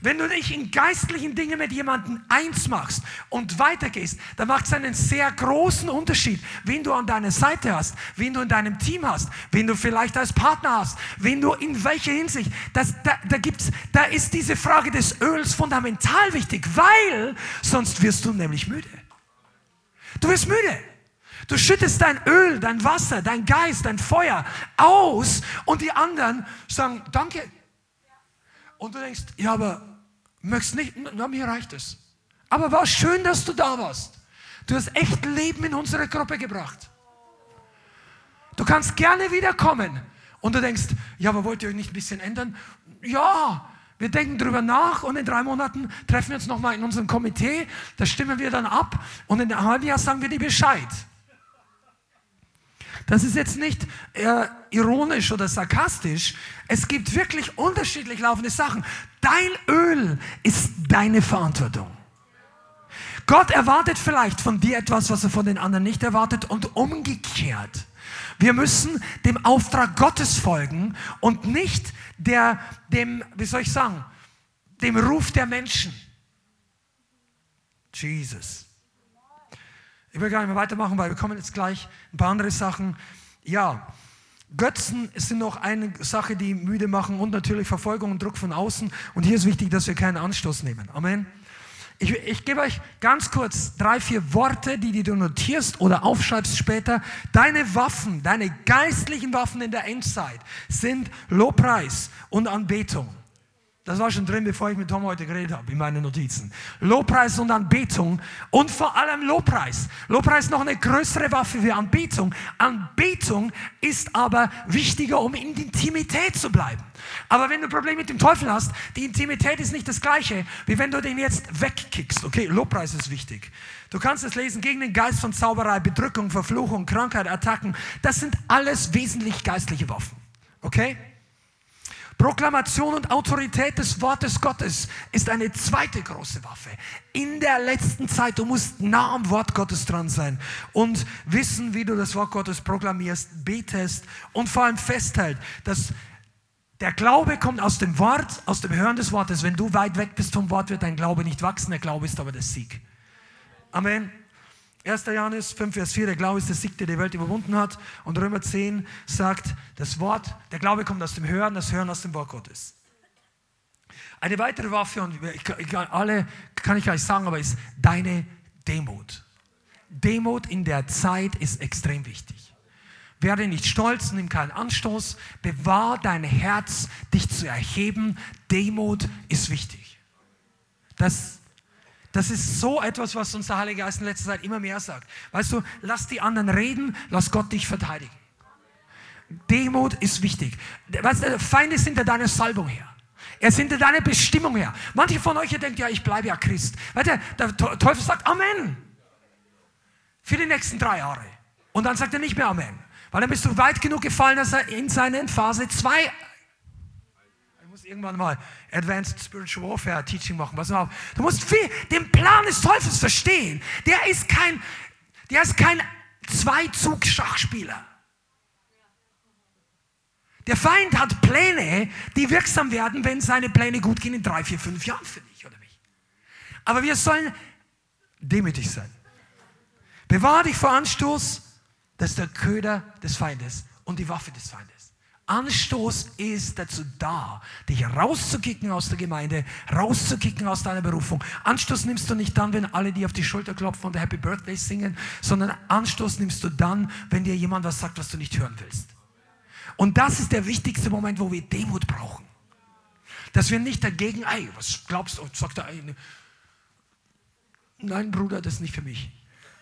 wenn du dich in geistlichen Dingen mit jemandem eins machst und weitergehst, dann macht es einen sehr großen Unterschied, wen du an deiner Seite hast, wen du in deinem Team hast, wen du vielleicht als Partner hast, wen du in welcher Hinsicht. Das, da, da, gibt's, da ist diese Frage des Öls fundamental wichtig, weil sonst wirst du nämlich müde. Du wirst müde. Du schüttest dein Öl, dein Wasser, dein Geist, dein Feuer aus und die anderen sagen, danke. Und du denkst, ja, aber Möchtest nicht? Na, mir reicht es. Aber war schön, dass du da warst. Du hast echt Leben in unsere Gruppe gebracht. Du kannst gerne wiederkommen. Und du denkst, ja, aber wollt ihr euch nicht ein bisschen ändern? Ja, wir denken drüber nach und in drei Monaten treffen wir uns nochmal in unserem Komitee. Da stimmen wir dann ab und in einem halben Jahr sagen wir dir Bescheid. Das ist jetzt nicht äh, ironisch oder sarkastisch. Es gibt wirklich unterschiedlich laufende Sachen. Dein Öl ist deine Verantwortung. Gott erwartet vielleicht von dir etwas, was er von den anderen nicht erwartet und umgekehrt. Wir müssen dem Auftrag Gottes folgen und nicht der, dem, wie soll ich sagen, dem Ruf der Menschen. Jesus. Ich will gar nicht mehr weitermachen, weil wir kommen jetzt gleich ein paar andere Sachen. Ja, Götzen sind noch eine Sache, die müde machen und natürlich Verfolgung und Druck von außen. Und hier ist wichtig, dass wir keinen Anstoß nehmen. Amen. Ich, ich gebe euch ganz kurz drei, vier Worte, die, die du notierst oder aufschreibst später. Deine Waffen, deine geistlichen Waffen in der Endzeit sind Lobpreis und Anbetung. Das war schon drin, bevor ich mit Tom heute geredet habe, in meinen Notizen. Lobpreis und Anbetung und vor allem Lobpreis. Lobpreis ist noch eine größere Waffe für Anbetung. Anbetung ist aber wichtiger, um in Intimität zu bleiben. Aber wenn du ein Problem mit dem Teufel hast, die Intimität ist nicht das gleiche, wie wenn du den jetzt wegkickst. Okay, Lobpreis ist wichtig. Du kannst es lesen gegen den Geist von Zauberei, Bedrückung, Verfluchung, Krankheit, Attacken. Das sind alles wesentlich geistliche Waffen. Okay? Proklamation und Autorität des Wortes Gottes ist eine zweite große Waffe. In der letzten Zeit, du musst nah am Wort Gottes dran sein und wissen, wie du das Wort Gottes proklamierst, betest und vor allem festhält, dass der Glaube kommt aus dem Wort, aus dem Hören des Wortes. Wenn du weit weg bist vom Wort, wird dein Glaube nicht wachsen. Der Glaube ist aber der Sieg. Amen. 1. Johannes 5, Vers 4, der Glaube ist der Sieg, der die Welt überwunden hat. Und Römer 10 sagt, das Wort, der Glaube kommt aus dem Hören, das Hören aus dem Wort Gottes. Eine weitere Waffe, und ich, alle kann ich gleich sagen, aber ist deine Demut. Demut in der Zeit ist extrem wichtig. Werde nicht stolz, nimm keinen Anstoß, bewahr dein Herz, dich zu erheben. Demut ist wichtig. Das das ist so etwas, was uns der Heilige Geist in letzter Zeit immer mehr sagt. Weißt du, lass die anderen reden, lass Gott dich verteidigen. Demut ist wichtig. Weißt du, Feinde sind hinter deiner Salbung her. Er ist hinter deiner Bestimmung her. Manche von euch denken, ja, ich bleibe ja Christ. Weißt du, der Teufel sagt Amen. Für die nächsten drei Jahre. Und dann sagt er nicht mehr Amen. Weil dann bist du weit genug gefallen, dass er in seinen Phase 2 irgendwann mal Advanced Spiritual Warfare Teaching machen. Pass auf. Du musst viel, den Plan des Teufels verstehen. Der ist kein, der ist kein Zweizug-Schachspieler. Der Feind hat Pläne, die wirksam werden, wenn seine Pläne gut gehen in drei, vier, fünf Jahren für dich oder mich. Aber wir sollen demütig sein. Bewahr dich vor Anstoß, das ist der Köder des Feindes und die Waffe des Feindes. Anstoß ist dazu da, dich rauszukicken aus der Gemeinde, rauszukicken aus deiner Berufung. Anstoß nimmst du nicht dann, wenn alle dir auf die Schulter klopfen und Happy Birthday singen, sondern Anstoß nimmst du dann, wenn dir jemand was sagt, was du nicht hören willst. Und das ist der wichtigste Moment, wo wir Demut brauchen. Dass wir nicht dagegen, ey, was glaubst du, sagt der eine, nein Bruder, das ist nicht für mich.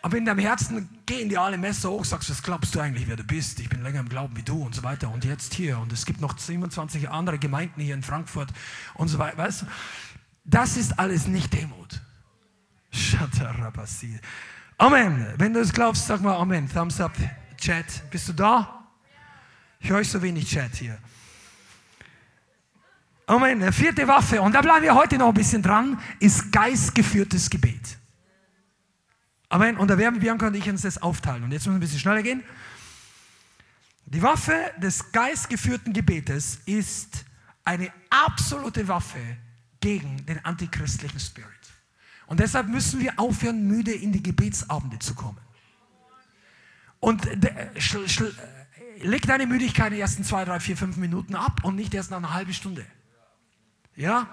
Aber in deinem Herzen gehen dir alle Messer hoch, sagst, was glaubst du eigentlich, wer du bist? Ich bin länger im Glauben wie du und so weiter. Und jetzt hier. Und es gibt noch 27 andere Gemeinden hier in Frankfurt und so weiter. Weißt du, das ist alles nicht Demut. Amen. Wenn du es glaubst, sag mal Amen. Thumbs up, Chat. Bist du da? Ich höre euch so wenig Chat hier. Amen. Vierte Waffe, und da bleiben wir heute noch ein bisschen dran, ist geistgeführtes Gebet. Amen. Und da werden Bianca und ich uns das aufteilen. Und jetzt müssen wir ein bisschen schneller gehen. Die Waffe des geistgeführten Gebetes ist eine absolute Waffe gegen den antichristlichen Spirit. Und deshalb müssen wir aufhören, müde in die Gebetsabende zu kommen. Und äh, leg deine Müdigkeit in den ersten zwei, drei, vier, fünf Minuten ab und nicht erst nach einer halben Stunde. Ja?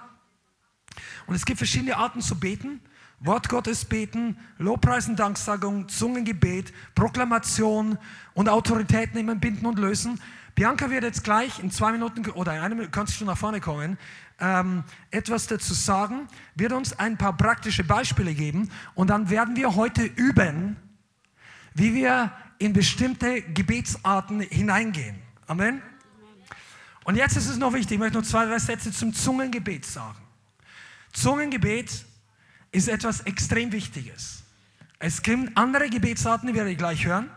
Und es gibt verschiedene Arten zu beten. Wort Gottes beten, Lobpreisen, Danksagung, Zungengebet, Proklamation und Autorität nehmen, binden und lösen. Bianca wird jetzt gleich in zwei Minuten oder in einer Minute, kannst du nach vorne kommen, ähm, etwas dazu sagen, wird uns ein paar praktische Beispiele geben und dann werden wir heute üben, wie wir in bestimmte Gebetsarten hineingehen. Amen. Und jetzt ist es noch wichtig, ich möchte noch zwei, drei Sätze zum Zungengebet sagen. Zungengebet ist etwas extrem Wichtiges. Es gibt andere Gebetsarten, die ich gleich hören.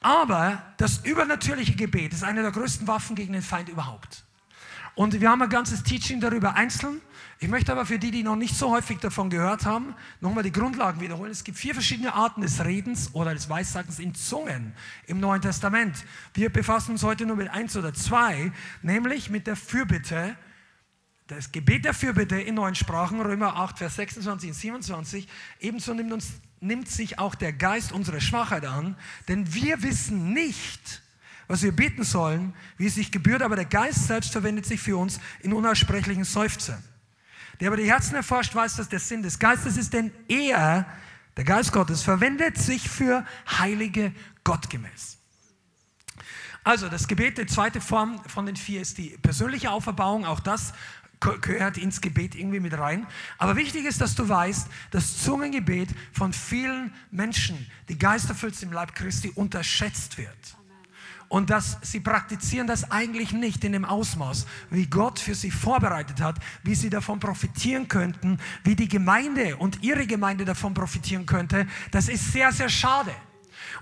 Aber das übernatürliche Gebet ist eine der größten Waffen gegen den Feind überhaupt. Und wir haben ein ganzes Teaching darüber einzeln. Ich möchte aber für die, die noch nicht so häufig davon gehört haben, nochmal die Grundlagen wiederholen. Es gibt vier verschiedene Arten des Redens oder des Weissagens in Zungen im Neuen Testament. Wir befassen uns heute nur mit eins oder zwei, nämlich mit der Fürbitte das Gebet der Fürbitte in neuen Sprachen, Römer 8, Vers 26 und 27, ebenso nimmt, uns, nimmt sich auch der Geist unsere Schwachheit an, denn wir wissen nicht, was wir beten sollen, wie es sich gebührt, aber der Geist selbst verwendet sich für uns in unaussprechlichen Seufzern. Der aber die Herzen erforscht, weiß, dass der Sinn des Geistes ist, denn er, der Geist Gottes, verwendet sich für Heilige gottgemäß. Also das Gebet, die zweite Form von den vier ist die persönliche Auferbauung. Auch das gehört ins Gebet irgendwie mit rein. Aber wichtig ist, dass du weißt, dass Zungengebet von vielen Menschen, die geisterfüllt im Leib Christi, unterschätzt wird. Und dass sie praktizieren das eigentlich nicht in dem Ausmaß, wie Gott für sie vorbereitet hat, wie sie davon profitieren könnten, wie die Gemeinde und ihre Gemeinde davon profitieren könnte. Das ist sehr, sehr schade.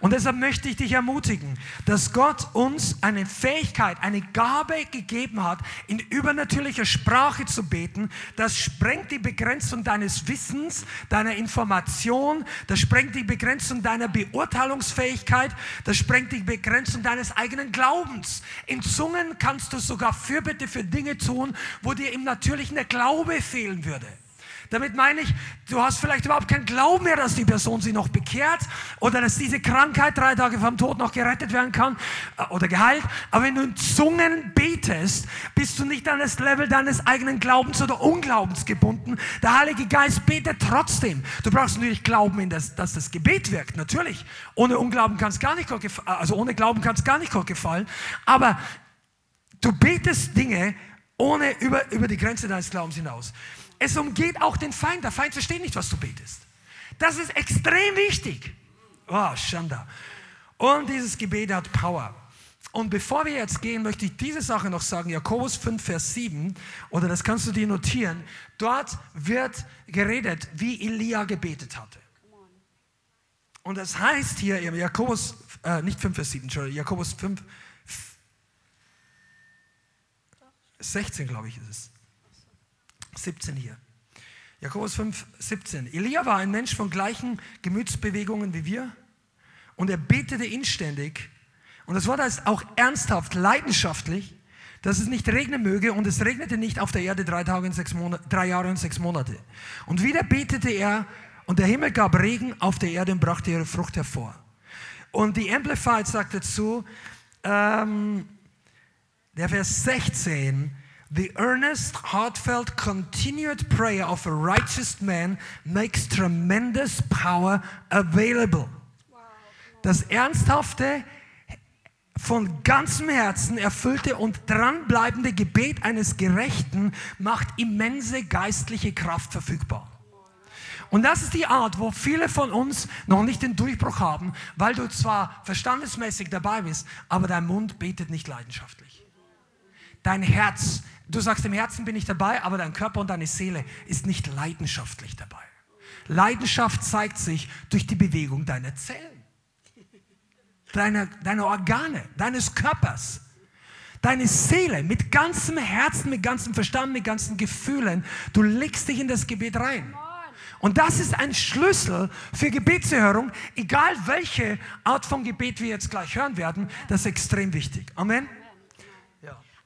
Und deshalb möchte ich dich ermutigen, dass Gott uns eine Fähigkeit, eine Gabe gegeben hat, in übernatürlicher Sprache zu beten. Das sprengt die Begrenzung deines Wissens, deiner Information, das sprengt die Begrenzung deiner Beurteilungsfähigkeit, das sprengt die Begrenzung deines eigenen Glaubens. In Zungen kannst du sogar Fürbitte für Dinge tun, wo dir im Natürlichen der Glaube fehlen würde. Damit meine ich, du hast vielleicht überhaupt keinen Glauben mehr, dass die Person sich noch bekehrt oder dass diese Krankheit drei Tage vom Tod noch gerettet werden kann äh, oder geheilt. Aber wenn du in Zungen betest, bist du nicht an das Level deines eigenen Glaubens oder Unglaubens gebunden. Der Heilige Geist betet trotzdem. Du brauchst natürlich Glauben, das, dass das Gebet wirkt. Natürlich. Ohne Unglauben kann es gar nicht gefallen. Also ohne Glauben kann es gar nicht Gott gefallen. Aber du betest Dinge ohne über, über die Grenze deines Glaubens hinaus. Es umgeht auch den Feind. Der Feind versteht nicht, was du betest. Das ist extrem wichtig. Oh, Schanda. Und dieses Gebet hat Power. Und bevor wir jetzt gehen, möchte ich diese Sache noch sagen. Jakobus 5, Vers 7, oder das kannst du dir notieren. Dort wird geredet, wie Elia gebetet hatte. Und das heißt hier im Jakobus, äh, nicht 5, Vers 7, Entschuldigung, Jakobus 5, 16, glaube ich, ist es. 17 hier. Jakobus 5, 17. Elia war ein Mensch von gleichen Gemütsbewegungen wie wir und er betete inständig und das Wort heißt auch ernsthaft, leidenschaftlich, dass es nicht regnen möge und es regnete nicht auf der Erde drei, Tage und sechs Monate, drei Jahre und sechs Monate. Und wieder betete er und der Himmel gab Regen auf der Erde und brachte ihre Frucht hervor. Und die Amplified sagt dazu, ähm, der Vers 16, The earnest, heartfelt, continued prayer of a righteous man makes tremendous power available. Das ernsthafte, von ganzem Herzen erfüllte und dranbleibende Gebet eines Gerechten macht immense geistliche Kraft verfügbar. Und das ist die Art, wo viele von uns noch nicht den Durchbruch haben, weil du zwar verstandesmäßig dabei bist, aber dein Mund betet nicht leidenschaftlich. Dein Herz Du sagst, im Herzen bin ich dabei, aber dein Körper und deine Seele ist nicht leidenschaftlich dabei. Leidenschaft zeigt sich durch die Bewegung deiner Zellen, deiner, deiner Organe, deines Körpers. Deine Seele mit ganzem Herzen, mit ganzem Verstand, mit ganzen Gefühlen, du legst dich in das Gebet rein. Und das ist ein Schlüssel für Gebetserhörung, egal welche Art von Gebet wir jetzt gleich hören werden, das ist extrem wichtig. Amen.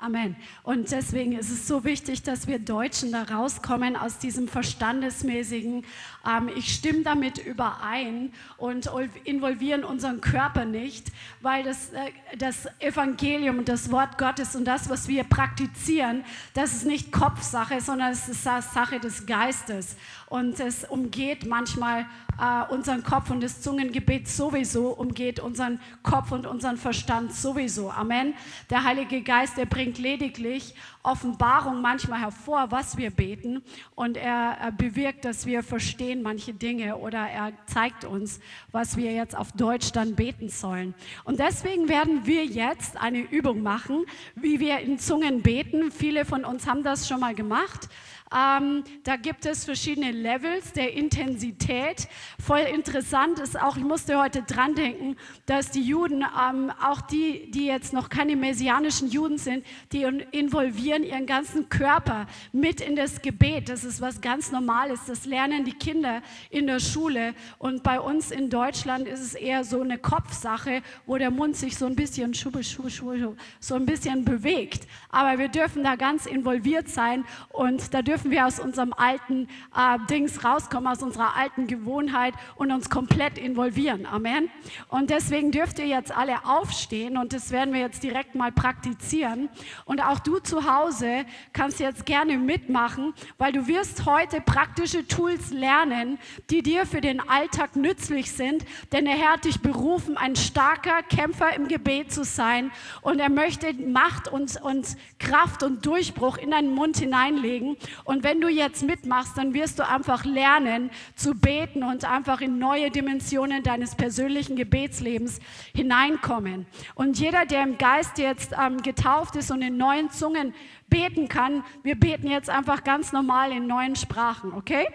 Amen. Und deswegen ist es so wichtig, dass wir Deutschen da rauskommen aus diesem verstandesmäßigen, ähm, ich stimme damit überein und involvieren unseren Körper nicht, weil das, äh, das Evangelium und das Wort Gottes und das, was wir praktizieren, das ist nicht Kopfsache, sondern es ist Sache des Geistes. Und es umgeht manchmal äh, unseren Kopf und das Zungengebet sowieso umgeht unseren Kopf und unseren Verstand sowieso. Amen. Der Heilige Geist, der bringt lediglich Offenbarung manchmal hervor, was wir beten und er, er bewirkt, dass wir verstehen manche Dinge oder er zeigt uns, was wir jetzt auf Deutsch dann beten sollen. Und deswegen werden wir jetzt eine Übung machen, wie wir in Zungen beten. Viele von uns haben das schon mal gemacht. Ähm, da gibt es verschiedene Levels der Intensität. Voll interessant ist auch, ich musste heute dran denken, dass die Juden, ähm, auch die, die jetzt noch keine messianischen Juden sind, die involvieren ihren ganzen Körper mit in das Gebet. Das ist was ganz Normales. Das lernen die Kinder in der Schule. Und bei uns in Deutschland ist es eher so eine Kopfsache, wo der Mund sich so ein bisschen schubbe, schubbe, schubbe, so ein bisschen bewegt. Aber wir dürfen da ganz involviert sein und da dürfen dürfen wir aus unserem alten äh, Dings rauskommen, aus unserer alten Gewohnheit und uns komplett involvieren. Amen. Und deswegen dürft ihr jetzt alle aufstehen und das werden wir jetzt direkt mal praktizieren. Und auch du zu Hause kannst jetzt gerne mitmachen, weil du wirst heute praktische Tools lernen, die dir für den Alltag nützlich sind, denn der Herr hat dich berufen, ein starker Kämpfer im Gebet zu sein und er möchte Macht und, und Kraft und Durchbruch in deinen Mund hineinlegen. Und wenn du jetzt mitmachst, dann wirst du einfach lernen zu beten und einfach in neue Dimensionen deines persönlichen Gebetslebens hineinkommen. Und jeder, der im Geist jetzt ähm, getauft ist und in neuen Zungen beten kann, wir beten jetzt einfach ganz normal in neuen Sprachen, okay?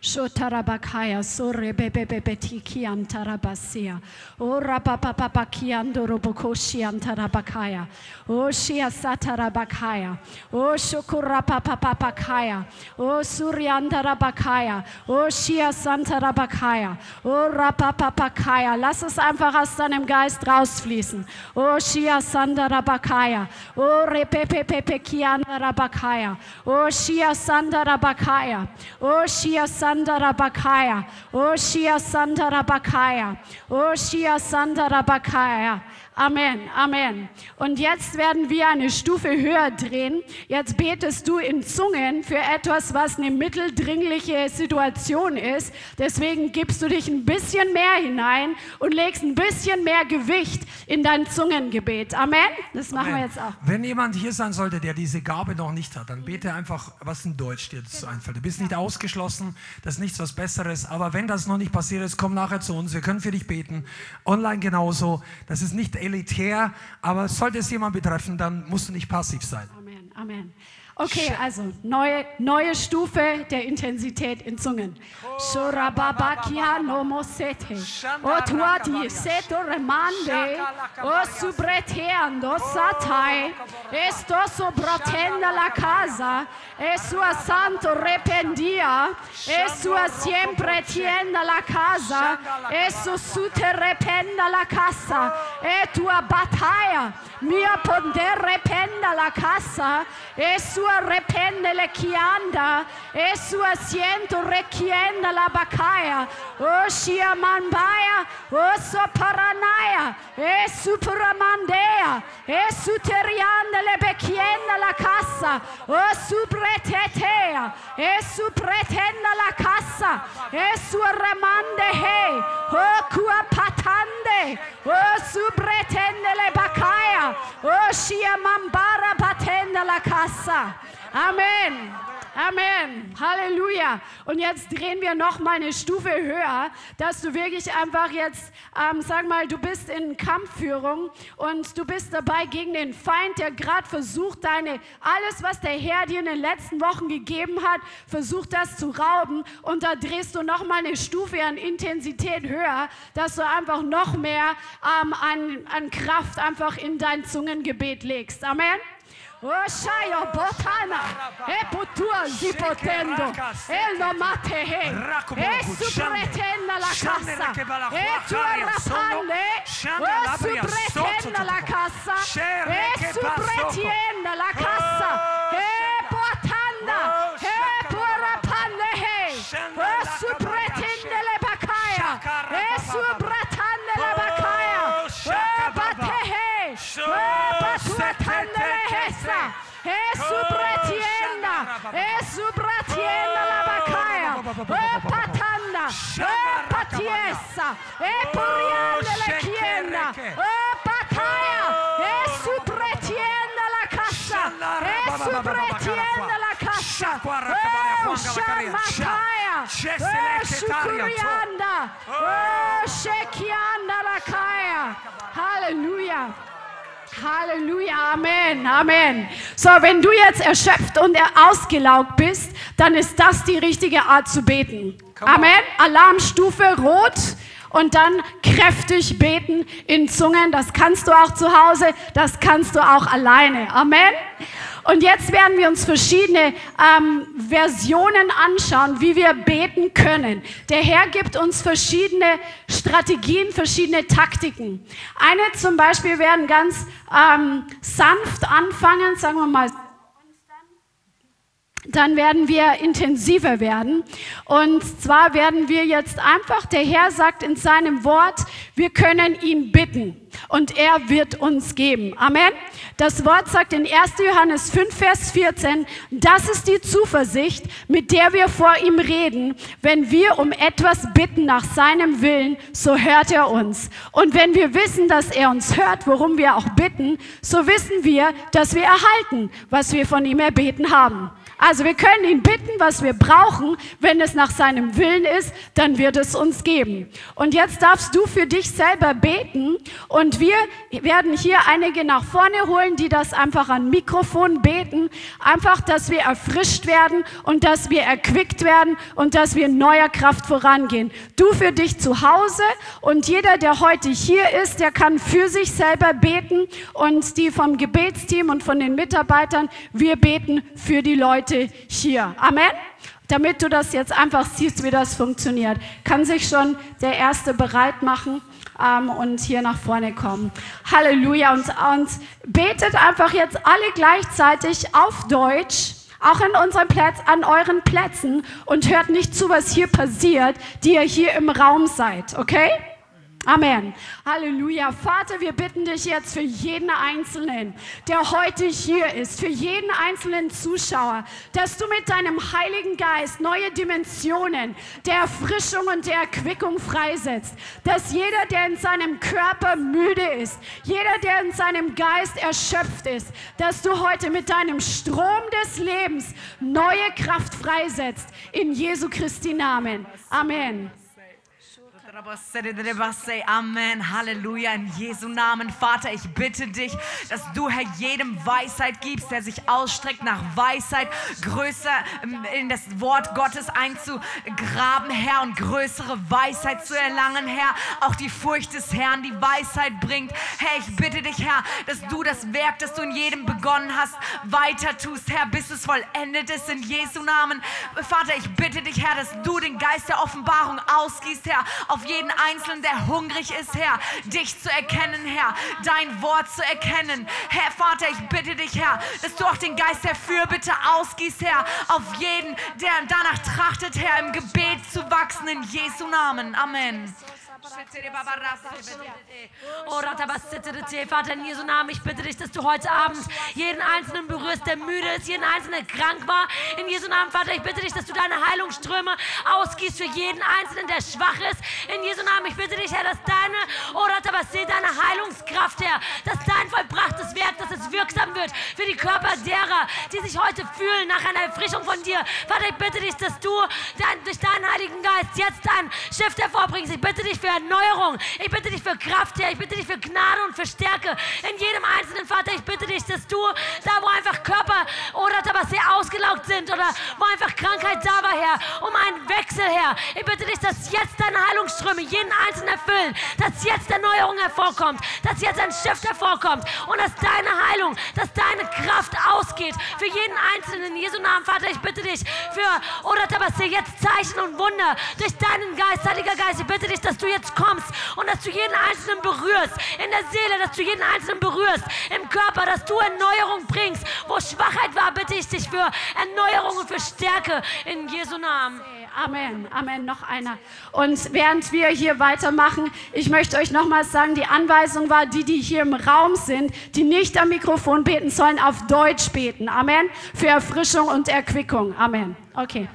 Shotarabakaya, Sore Bebebetikian Tarabasia, O Rapapapakian Dorobokoshian O Shia Satarabakaya, O Shokurapapapakaya, O Suryan Tarabakaya, O Shia Santarabakaya, O Rapapapakaya. Lass es einfach aus deinem Geist rausfließen. O Shia Sandarabakaya, O Repepepekian Tarabakaya, O Shia Sandarabakaya, O Oshia Sandarabakaya. Oshia Sandarabakaya. Oshia Sandarabakaya. Amen, Amen. Und jetzt werden wir eine Stufe höher drehen. Jetzt betest du in Zungen für etwas, was eine mitteldringliche Situation ist. Deswegen gibst du dich ein bisschen mehr hinein und legst ein bisschen mehr Gewicht in dein Zungengebet. Amen. Das machen Amen. wir jetzt auch. Wenn jemand hier sein sollte, der diese Gabe noch nicht hat, dann bete einfach, was in Deutsch dir so einfällt. Du bist nicht ausgeschlossen, das ist nichts was Besseres. Aber wenn das noch nicht passiert ist, komm nachher zu uns. Wir können für dich beten. Online genauso. Das ist nicht elitär, aber sollte es jemand betreffen, dann musst du nicht passiv sein. Amen, Amen. Okay, also neue, neue Stufe der Intensität in Zungen. Shorababakia mosete. O tuati seto remande. O subreteando satai. Esto sobratenda la casa. E sua santo rependia. E sua siempre tienda la casa. E su sute rependa la casa. E tua battaglia. Mia ponder rependa la casa. E su sua repende le chianda e su asiento rechienda la bacaia o shia manbaya o so paranaya e su paramandea e su terianda le becchienda la cassa o su pretetea e su pretenda la cassa e su remande he o cua patande o su pretende le bacaia o shia mambara patenda la cassa Amen. Amen. Halleluja. Und jetzt drehen wir noch mal eine Stufe höher, dass du wirklich einfach jetzt, ähm, sag mal, du bist in Kampfführung und du bist dabei gegen den Feind, der gerade versucht, deine, alles, was der Herr dir in den letzten Wochen gegeben hat, versucht das zu rauben. Und da drehst du noch mal eine Stufe an Intensität höher, dass du einfach noch mehr ähm, an, an Kraft einfach in dein Zungengebet legst. Amen. Oshayo botana, e putua zipotendo, e lo mate e supretenda la cassa, e tua rapande, o supretenda la cassa, e supretienda la cassa, Esa, e subratienda, e subratienda la bacaia, e patanda, e patiesa, e porianda la chienda, e pacaia, e subratienda la cassa, e subratienda la cassa, e shamakaia, e sukurianda, e shekianda la caia. Hallelujah. Halleluja, Amen, Amen. So, wenn du jetzt erschöpft und ausgelaugt bist, dann ist das die richtige Art zu beten. Amen. Alarmstufe rot und dann kräftig beten in Zungen. Das kannst du auch zu Hause, das kannst du auch alleine. Amen. Und jetzt werden wir uns verschiedene ähm, Versionen anschauen, wie wir beten können. Der Herr gibt uns verschiedene Strategien, verschiedene Taktiken. Eine zum Beispiel werden ganz ähm, sanft anfangen, sagen wir mal dann werden wir intensiver werden. Und zwar werden wir jetzt einfach, der Herr sagt in seinem Wort, wir können ihn bitten und er wird uns geben. Amen. Das Wort sagt in 1. Johannes 5, Vers 14, das ist die Zuversicht, mit der wir vor ihm reden. Wenn wir um etwas bitten nach seinem Willen, so hört er uns. Und wenn wir wissen, dass er uns hört, worum wir auch bitten, so wissen wir, dass wir erhalten, was wir von ihm erbeten haben. Also wir können ihn bitten, was wir brauchen. Wenn es nach seinem Willen ist, dann wird es uns geben. Und jetzt darfst du für dich selber beten. Und wir werden hier einige nach vorne holen, die das einfach an Mikrofon beten. Einfach, dass wir erfrischt werden und dass wir erquickt werden und dass wir in neuer Kraft vorangehen. Du für dich zu Hause und jeder, der heute hier ist, der kann für sich selber beten. Und die vom Gebetsteam und von den Mitarbeitern, wir beten für die Leute heute hier. Amen. Damit du das jetzt einfach siehst, wie das funktioniert, kann sich schon der Erste bereit machen ähm, und hier nach vorne kommen. Halleluja. Und, und betet einfach jetzt alle gleichzeitig auf Deutsch auch in unseren Plätz, an euren Plätzen und hört nicht zu, was hier passiert, die ihr hier im Raum seid, okay? Amen. Halleluja. Vater, wir bitten dich jetzt für jeden Einzelnen, der heute hier ist, für jeden einzelnen Zuschauer, dass du mit deinem Heiligen Geist neue Dimensionen der Erfrischung und der Erquickung freisetzt. Dass jeder, der in seinem Körper müde ist, jeder, der in seinem Geist erschöpft ist, dass du heute mit deinem Strom des Lebens neue Kraft freisetzt. In Jesu Christi Namen. Amen. Amen. Halleluja. In Jesu Namen, Vater, ich bitte dich, dass du, Herr, jedem Weisheit gibst, der sich ausstreckt nach Weisheit, größer ähm, in das Wort Gottes einzugraben, Herr, und größere Weisheit zu erlangen, Herr. Auch die Furcht des Herrn, die Weisheit bringt. Herr, ich bitte dich, Herr, dass du das Werk, das du in jedem begonnen hast, weiter tust, Herr, bis es vollendet ist in Jesu Namen. Vater, ich bitte dich, Herr, dass du den Geist der Offenbarung ausgießt, Herr, auf auf jeden Einzelnen, der hungrig ist, Herr, dich zu erkennen, Herr, dein Wort zu erkennen. Herr Vater, ich bitte dich, Herr, dass du auch den Geist der Fürbitte ausgießt, Herr, auf jeden, der danach trachtet, Herr, im Gebet zu wachsen, in Jesu Namen. Amen. Vater, in Jesu Namen, ich bitte dich, dass du heute Abend jeden Einzelnen berührst, der müde ist, jeden Einzelnen krank war. In Jesu Namen, Vater, ich bitte dich, dass du deine Heilungsströme ausgießt für jeden Einzelnen, der schwach ist. In Jesu Namen, ich bitte dich, Herr, dass deine, oh deine Heilungskraft, Herr, dass dein vollbrachtes Werk, dass es wirksam wird für die Körper derer, die sich heute fühlen nach einer Erfrischung von dir. Vater, ich bitte dich, dass du dein, durch deinen Heiligen Geist jetzt ein Shift hervorbringst. Ich bitte dich für Erneuerung. Ich bitte dich für Kraft, Herr. Ich bitte dich für Gnade und für Stärke in jedem einzelnen Vater. Ich bitte dich, dass du da, wo einfach Körper oder aber sehr ausgelaugt sind oder wo einfach Krankheit da war, Herr, um einen Wechsel, Herr. Ich bitte dich, dass jetzt deine Heilungsströme jeden einzelnen erfüllen, dass jetzt Erneuerung hervorkommt, dass jetzt ein Stift hervorkommt und dass deine Heilung, dass deine Kraft ausgeht für jeden Einzelnen. In Jesu Namen, Vater, ich bitte dich für oder jetzt Zeichen und Wunder durch deinen Geist, Heiliger Geist. Ich bitte dich, dass du jetzt jetzt kommst und dass du jeden Einzelnen berührst, in der Seele, dass du jeden Einzelnen berührst, im Körper, dass du Erneuerung bringst. Wo Schwachheit war, bitte ich dich für Erneuerung und für Stärke in Jesu Namen. Amen, Amen, noch einer. Und während wir hier weitermachen, ich möchte euch nochmals sagen, die Anweisung war, die, die hier im Raum sind, die nicht am Mikrofon beten sollen, auf Deutsch beten. Amen. Für Erfrischung und Erquickung. Amen. Okay.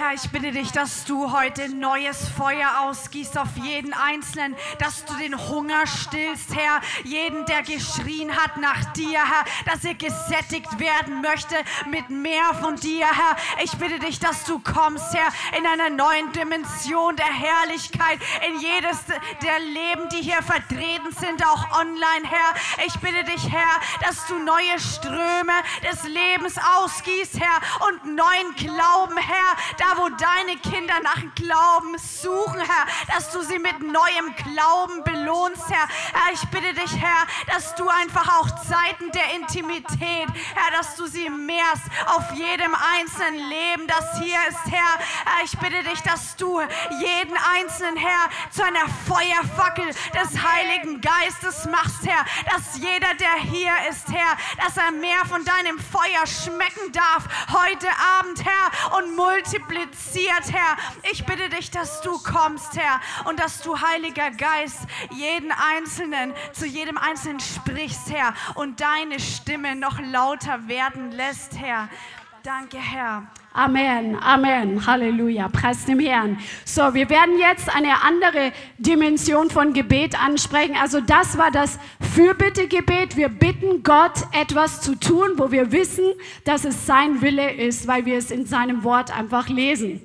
Herr, ich bitte dich, dass du heute neues Feuer ausgießt auf jeden Einzelnen, dass du den Hunger stillst, Herr. Jeden, der geschrien hat nach dir, Herr, dass er gesättigt werden möchte mit mehr von dir, Herr. Ich bitte dich, dass du kommst, Herr, in einer neuen Dimension der Herrlichkeit, in jedes der Leben, die hier vertreten sind, auch online, Herr. Ich bitte dich, Herr, dass du neue Ströme des Lebens ausgießt, Herr, und neuen Glauben, Herr, da wo deine Kinder nach Glauben suchen, Herr, dass du sie mit neuem Glauben belohnst Herr. Herr, ich bitte dich, Herr, dass du einfach auch Zeiten der Intimität, Herr, dass du sie mehrst auf jedem einzelnen Leben, das hier ist, Herr. Herr, ich bitte dich, dass du jeden einzelnen, Herr, zu einer Feuerfackel des Heiligen Geistes machst, Herr. Dass jeder, der hier ist, Herr, dass er mehr von deinem Feuer schmecken darf heute Abend, Herr, und multipliziert, Herr. Ich bitte dich, dass du kommst, Herr, und dass du, Heiliger Geist, jeden Einzelnen, zu jedem Einzelnen sprichst, Herr, und deine Stimme noch lauter werden lässt, Herr. Danke, Herr. Amen, Amen, Halleluja, preis dem Herrn. So, wir werden jetzt eine andere Dimension von Gebet ansprechen. Also das war das Fürbittegebet. Wir bitten Gott, etwas zu tun, wo wir wissen, dass es sein Wille ist, weil wir es in seinem Wort einfach lesen.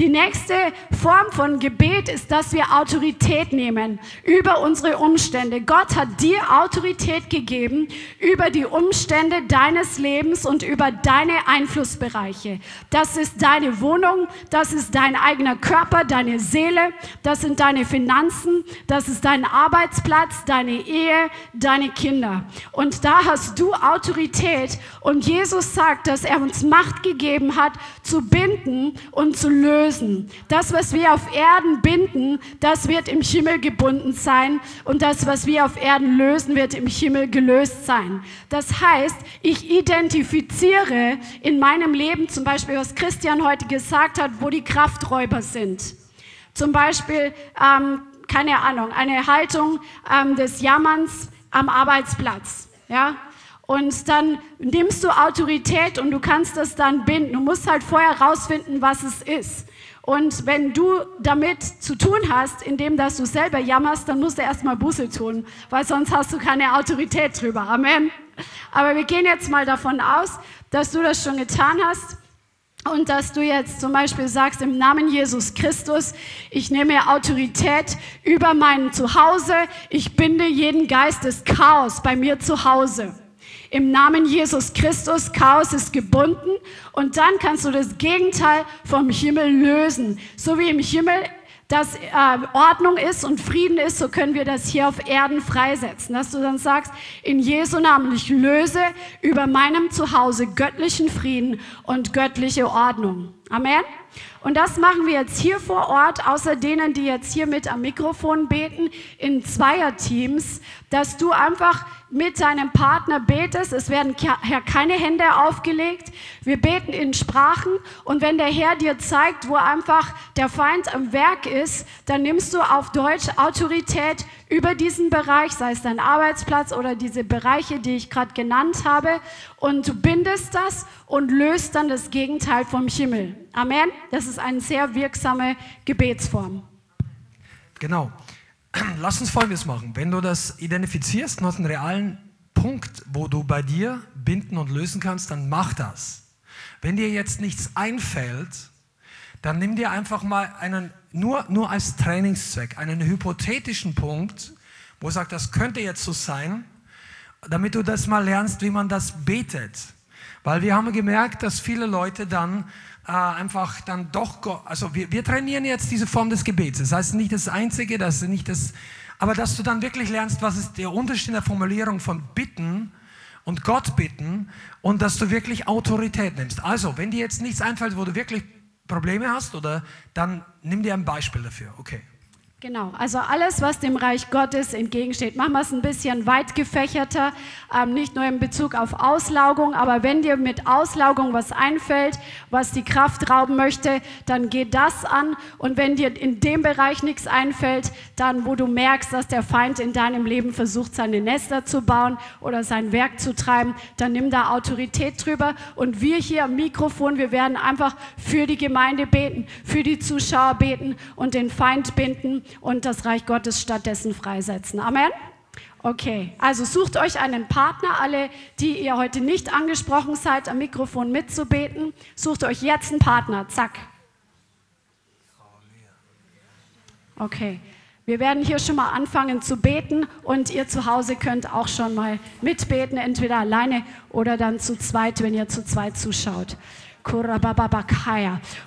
Die nächste Form von Gebet ist, dass wir Autorität nehmen über unsere Umstände. Gott hat dir Autorität gegeben über die Umstände deines Lebens und über deine Einflussbereiche. Das ist deine Wohnung, das ist dein eigener Körper, deine Seele, das sind deine Finanzen, das ist dein Arbeitsplatz, deine Ehe, deine Kinder. Und da hast du Autorität und Jesus sagt, dass er uns Macht gegeben hat, zu binden und zu lösen lösen. Das, was wir auf Erden binden, das wird im Himmel gebunden sein und das, was wir auf Erden lösen, wird im Himmel gelöst sein. Das heißt, ich identifiziere in meinem Leben zum Beispiel, was Christian heute gesagt hat, wo die Krafträuber sind. Zum Beispiel, ähm, keine Ahnung, eine Haltung ähm, des Jammerns am Arbeitsplatz. Ja, und dann nimmst du Autorität und du kannst das dann binden. Du musst halt vorher rausfinden, was es ist. Und wenn du damit zu tun hast, indem dass du selber jammerst, dann musst du erstmal Buße tun, weil sonst hast du keine Autorität drüber. Amen. Aber wir gehen jetzt mal davon aus, dass du das schon getan hast und dass du jetzt zum Beispiel sagst, im Namen Jesus Christus, ich nehme Autorität über mein Zuhause, ich binde jeden Geist des Chaos bei mir zu Hause. Im Namen Jesus Christus, Chaos ist gebunden und dann kannst du das Gegenteil vom Himmel lösen. So wie im Himmel das äh, Ordnung ist und Frieden ist, so können wir das hier auf Erden freisetzen. Dass du dann sagst, in Jesu Namen, ich löse über meinem Zuhause göttlichen Frieden und göttliche Ordnung. Amen. Und das machen wir jetzt hier vor Ort, außer denen, die jetzt hier mit am Mikrofon beten, in Zweierteams, dass du einfach mit deinem Partner betest. Es werden keine Hände aufgelegt. Wir beten in Sprachen. Und wenn der Herr dir zeigt, wo einfach der Feind am Werk ist, dann nimmst du auf Deutsch Autorität über diesen Bereich, sei es dein Arbeitsplatz oder diese Bereiche, die ich gerade genannt habe. Und du bindest das und löst dann das Gegenteil vom Himmel. Amen. Das ist eine sehr wirksame Gebetsform. Genau. Lass uns Folgendes machen. Wenn du das identifizierst hast einen realen Punkt, wo du bei dir binden und lösen kannst, dann mach das. Wenn dir jetzt nichts einfällt, dann nimm dir einfach mal einen, nur, nur als Trainingszweck, einen hypothetischen Punkt, wo du sagst, das könnte jetzt so sein, damit du das mal lernst, wie man das betet. Weil wir haben gemerkt, dass viele Leute dann äh, einfach dann doch, also wir, wir trainieren jetzt diese Form des Gebets. Das heißt nicht das Einzige, das ist nicht das, aber dass du dann wirklich lernst, was ist der Unterschied in der Formulierung von bitten und Gott bitten und dass du wirklich Autorität nimmst. Also, wenn dir jetzt nichts einfällt, wo du wirklich Probleme hast, oder dann nimm dir ein Beispiel dafür. Okay. Genau, also alles, was dem Reich Gottes entgegensteht. Machen wir es ein bisschen weit gefächerter, ähm, nicht nur in Bezug auf Auslaugung, aber wenn dir mit Auslaugung was einfällt, was die Kraft rauben möchte, dann geh das an. Und wenn dir in dem Bereich nichts einfällt, dann wo du merkst, dass der Feind in deinem Leben versucht, seine Nester zu bauen oder sein Werk zu treiben, dann nimm da Autorität drüber. Und wir hier am Mikrofon, wir werden einfach für die Gemeinde beten, für die Zuschauer beten und den Feind binden und das Reich Gottes stattdessen freisetzen. Amen. Okay, also sucht euch einen Partner, alle, die ihr heute nicht angesprochen seid, am Mikrofon mitzubeten. Sucht euch jetzt einen Partner, zack. Okay, wir werden hier schon mal anfangen zu beten und ihr zu Hause könnt auch schon mal mitbeten, entweder alleine oder dann zu zweit, wenn ihr zu zweit zuschaut.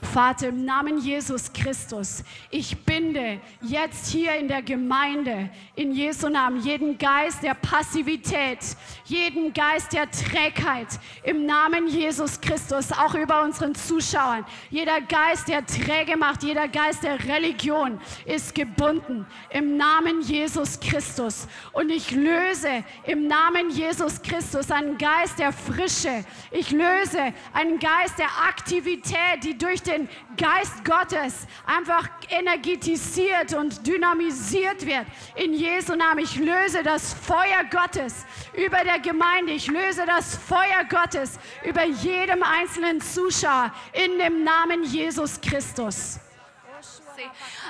Vater, im Namen Jesus Christus, ich binde jetzt hier in der Gemeinde, in Jesu Namen, jeden Geist der Passivität, jeden Geist der Trägheit, im Namen Jesus Christus, auch über unseren Zuschauern. Jeder Geist, der träge macht, jeder Geist der Religion ist gebunden, im Namen Jesus Christus. Und ich löse im Namen Jesus Christus einen Geist der Frische. Ich löse einen Geist der Aktivität, die durch den Geist Gottes einfach energetisiert und dynamisiert wird. In Jesu Namen. Ich löse das Feuer Gottes über der Gemeinde. Ich löse das Feuer Gottes über jedem einzelnen Zuschauer in dem Namen Jesus Christus.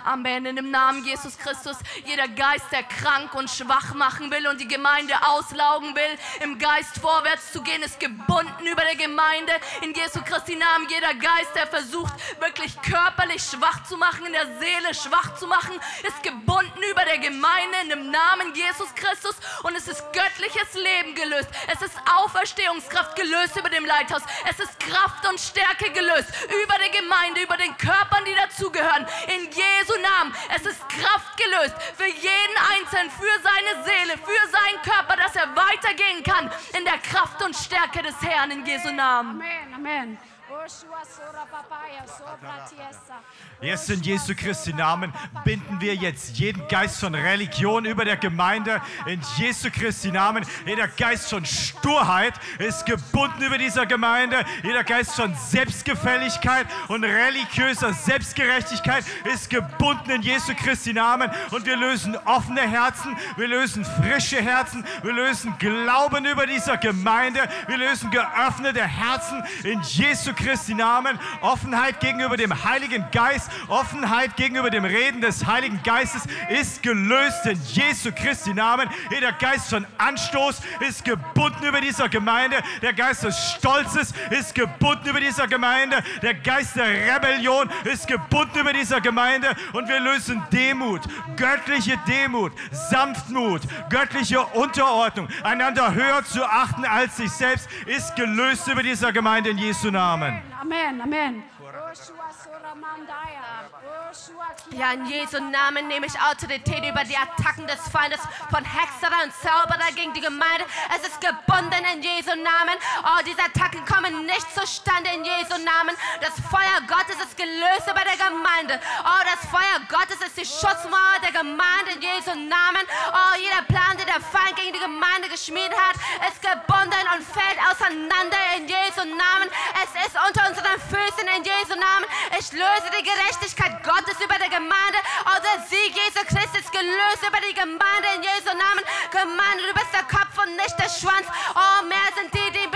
Amen. In dem Namen Jesus Christus. Jeder Geist, der krank und schwach machen will und die Gemeinde auslaugen will, im Geist vorwärts zu gehen, ist gebunden über der Gemeinde. In Jesu Christi Namen. Jeder Geist, der versucht, wirklich körperlich schwach zu machen, in der Seele schwach zu machen, ist gebunden über der Gemeinde in dem Namen Jesus Christus. Und es ist göttliches Leben gelöst. Es ist Auferstehungskraft gelöst über dem Leithaus. Es ist Kraft und Stärke gelöst über der Gemeinde, über den Körpern, die dazugehören. In Jesu Jesu Namen. Es ist Kraft gelöst für jeden Einzelnen, für seine Seele, für seinen Körper, dass er weitergehen kann in der Kraft und Stärke des Herrn in Jesu Namen. Amen, Amen. Jetzt in Jesu Christi Namen binden wir jetzt jeden Geist von Religion über der Gemeinde. In Jesu Christi Namen. Jeder Geist von Sturheit ist gebunden über dieser Gemeinde. Jeder Geist von Selbstgefälligkeit und religiöser Selbstgerechtigkeit ist gebunden in Jesu Christi Namen. Und wir lösen offene Herzen. Wir lösen frische Herzen. Wir lösen Glauben über dieser Gemeinde. Wir lösen geöffnete Herzen in Jesu Christi Namen. Offenheit gegenüber dem Heiligen Geist Offenheit gegenüber dem Reden des Heiligen Geistes ist gelöst in Jesu Christi Namen. Jeder Geist von Anstoß ist gebunden über dieser Gemeinde. Der Geist des Stolzes ist gebunden über dieser Gemeinde. Der Geist der Rebellion ist gebunden über dieser Gemeinde. Und wir lösen Demut, göttliche Demut, Sanftmut, göttliche Unterordnung, einander höher zu achten als sich selbst, ist gelöst über dieser Gemeinde in Jesu Namen. Amen, Amen. Ja, in Jesu Namen nehme ich Autorität über die Attacken des Feindes von Hexerer und Zauberer gegen die Gemeinde. Es ist gebunden in Jesu Namen. Oh, diese Attacken kommen nicht zustande in Jesu Namen. Das Feuer Gottes ist gelöst über der Gemeinde. Oh, das Feuer Gottes ist die Schutzmauer der Gemeinde in Jesu Namen. Oh, jeder Plan, den der Feind gegen die Gemeinde geschmiedet hat, ist gebunden und fällt auseinander in Jesu Namen. Es ist unter unseren Füßen in Jesu Namen. Ich löse die Gerechtigkeit Gottes über der Gemeinde. Oh, der Sieg Jesu Christi ist gelöst über die Gemeinde in Jesu Namen. Gemeinde, du bist der Kopf und nicht der Schwanz. Oh, mehr sind die, die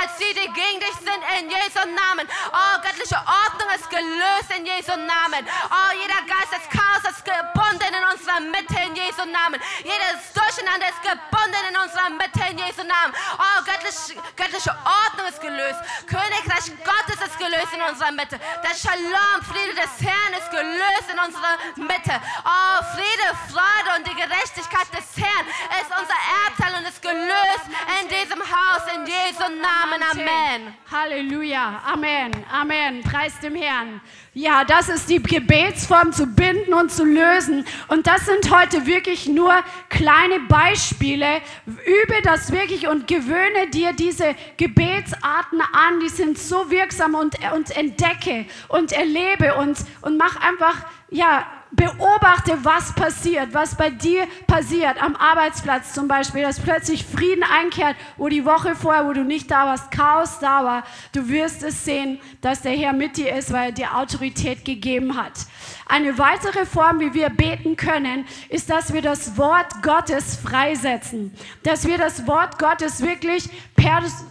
als die, die gegen dich sind in Jesu Namen. Oh, göttliche Ordnung ist gelöst in Jesu Namen. Oh, jeder Geist des Chaos ist gebunden in unserer Mitte in Jesu Namen. Jedes Durcheinander ist gebunden in unserer Mitte in Jesu Namen. Oh, göttliche, göttliche Ordnung ist gelöst. Königreich Gottes ist gelöst in unserer Mitte. Der Shalom, Friede des Herrn ist gelöst in unserer Mitte. Oh, Friede, Freude und die Gerechtigkeit des Herrn ist unser Erbteil und ist gelöst in diesem Haus in Jesu Namen. Amen. Halleluja. Amen. Amen. Preis dem Herrn. Ja, das ist die Gebetsform zu binden und zu lösen. Und das sind heute wirklich nur kleine Beispiele. Übe das wirklich und gewöhne dir diese Gebetsarten an. Die sind so wirksam und, und entdecke und erlebe und, und mach einfach, ja, beobachte, was passiert, was bei dir passiert, am Arbeitsplatz zum Beispiel, dass plötzlich Frieden einkehrt, wo die Woche vorher, wo du nicht da warst, Chaos da war. Du wirst es sehen, dass der Herr mit dir ist, weil er dir Autorität gegeben hat. Eine weitere Form, wie wir beten können, ist, dass wir das Wort Gottes freisetzen. Dass wir das Wort Gottes wirklich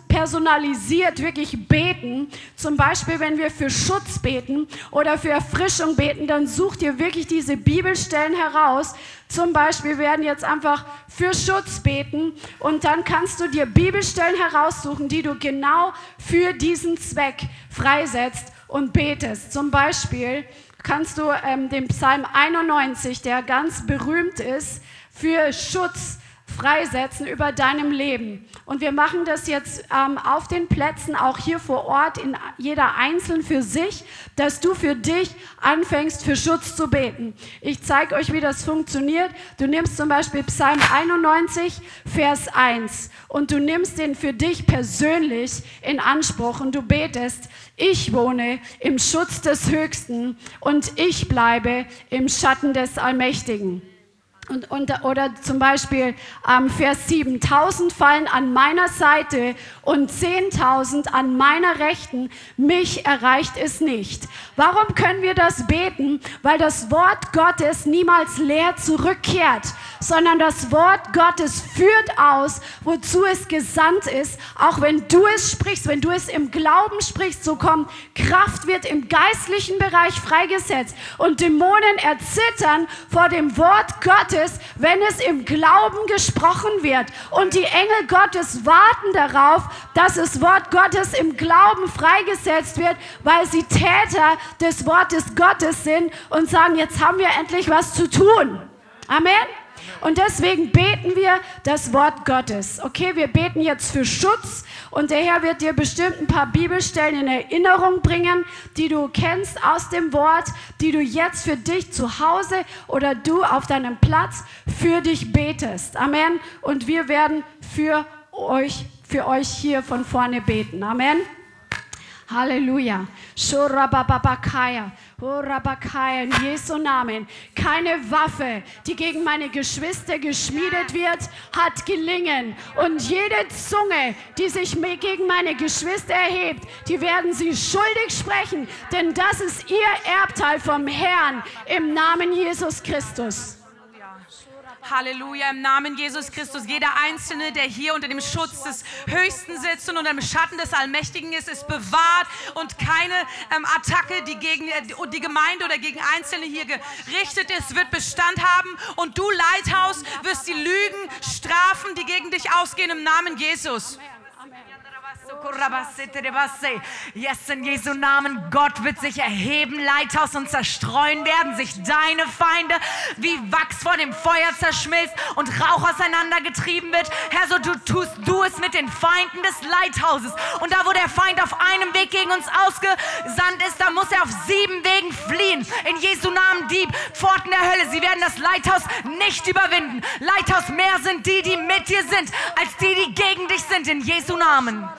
personalisiert, wirklich beten. Zum Beispiel, wenn wir für Schutz beten oder für Erfrischung beten, dann such dir wirklich diese Bibelstellen heraus. Zum Beispiel werden jetzt einfach für Schutz beten und dann kannst du dir Bibelstellen heraussuchen, die du genau für diesen Zweck freisetzt und betest. Zum Beispiel kannst du ähm, den Psalm 91, der ganz berühmt ist, für Schutz freisetzen über deinem Leben. Und wir machen das jetzt ähm, auf den Plätzen, auch hier vor Ort, in jeder einzeln für sich, dass du für dich anfängst, für Schutz zu beten. Ich zeige euch, wie das funktioniert. Du nimmst zum Beispiel Psalm 91, Vers 1 und du nimmst den für dich persönlich in Anspruch und du betest, ich wohne im Schutz des Höchsten und ich bleibe im Schatten des Allmächtigen. Und, und, oder zum Beispiel ähm, Vers 7, tausend fallen an meiner Seite und zehntausend an meiner Rechten, mich erreicht es nicht. Warum können wir das beten? Weil das Wort Gottes niemals leer zurückkehrt, sondern das Wort Gottes führt aus, wozu es gesandt ist. Auch wenn du es sprichst, wenn du es im Glauben sprichst, so kommt Kraft, wird im geistlichen Bereich freigesetzt und Dämonen erzittern vor dem Wort Gottes Gottes, wenn es im Glauben gesprochen wird. Und die Engel Gottes warten darauf, dass das Wort Gottes im Glauben freigesetzt wird, weil sie Täter des Wortes Gottes sind und sagen, jetzt haben wir endlich was zu tun. Amen. Und deswegen beten wir das Wort Gottes. Okay, wir beten jetzt für Schutz und der Herr wird dir bestimmt ein paar Bibelstellen in Erinnerung bringen, die du kennst aus dem Wort, die du jetzt für dich zu Hause oder du auf deinem Platz für dich betest. Amen. Und wir werden für euch, für euch hier von vorne beten. Amen. Halleluja. Shorababakaya. Horabakaya. In Jesu Namen. Keine Waffe, die gegen meine Geschwister geschmiedet wird, hat gelingen. Und jede Zunge, die sich gegen meine Geschwister erhebt, die werden sie schuldig sprechen. Denn das ist ihr Erbteil vom Herrn im Namen Jesus Christus. Halleluja, im Namen Jesus Christus. Jeder Einzelne, der hier unter dem Schutz des Höchsten sitzt und unter dem Schatten des Allmächtigen ist, ist bewahrt und keine ähm, Attacke, die gegen äh, die Gemeinde oder gegen Einzelne hier gerichtet ist, wird Bestand haben. Und du, Leithaus, wirst die Lügen strafen, die gegen dich ausgehen im Namen Jesus. Yes, in Jesu Namen, Gott wird sich erheben, Leithaus und zerstreuen werden sich deine Feinde, wie Wachs vor dem Feuer zerschmilzt und Rauch auseinandergetrieben wird. Herr, so du tust du es mit den Feinden des Leithauses. Und da, wo der Feind auf einem Weg gegen uns ausgesandt ist, da muss er auf sieben Wegen fliehen. In Jesu Namen, die Pforten der Hölle, sie werden das Leithaus nicht überwinden. Leithaus, mehr sind die, die mit dir sind, als die, die gegen dich sind. In Jesu Namen.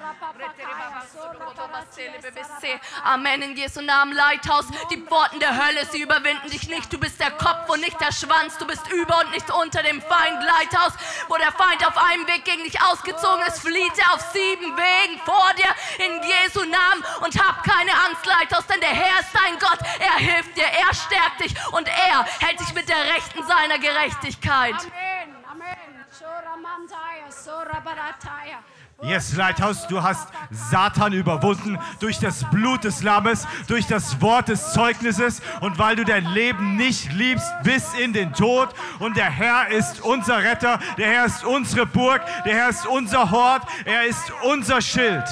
Amen. In Jesu Namen, Leithaus. Die Pforten der Hölle, sie überwinden dich nicht. Du bist der Kopf und nicht der Schwanz. Du bist über und nicht unter dem Feind, Leithaus. Wo der Feind auf einem Weg gegen dich ausgezogen ist, flieht er auf sieben Wegen vor dir. In Jesu Namen. Und hab keine Angst, Leithaus, denn der Herr ist dein Gott. Er hilft dir, er stärkt dich und er hält dich mit der Rechten seiner Gerechtigkeit. Amen. Amen. Yes, Leithaus, du hast Satan überwunden durch das Blut des Lammes, durch das Wort des Zeugnisses und weil du dein Leben nicht liebst bis in den Tod. Und der Herr ist unser Retter, der Herr ist unsere Burg, der Herr ist unser Hort, er ist unser Schild.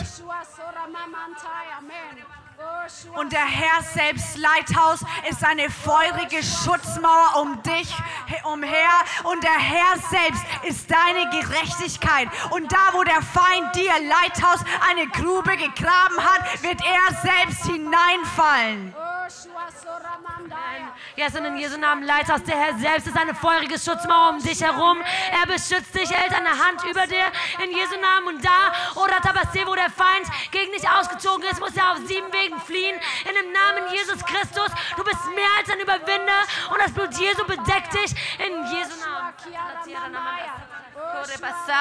Und der Herr selbst, Leithaus, ist eine feurige Schutzmauer um dich umher. Und der Herr selbst ist deine Gerechtigkeit. Und da, wo der Feind dir, Leithaus, eine Grube gegraben hat, wird er selbst hineinfallen. Ja, sind in Jesu Namen Leithaus. Der Herr selbst ist eine feurige Schutzmauer um dich herum. Er beschützt dich, hält eine Hand über dir in Jesu Namen. Und da, oder Tabasé, wo der Feind gegen dich ausgezogen ist, muss er auf sieben Wegen fliehen. In dem Namen Jesus Christus. Du bist mehr als ein Überwinder. Und das Blut Jesu bedeckt dich in Jesu Namen.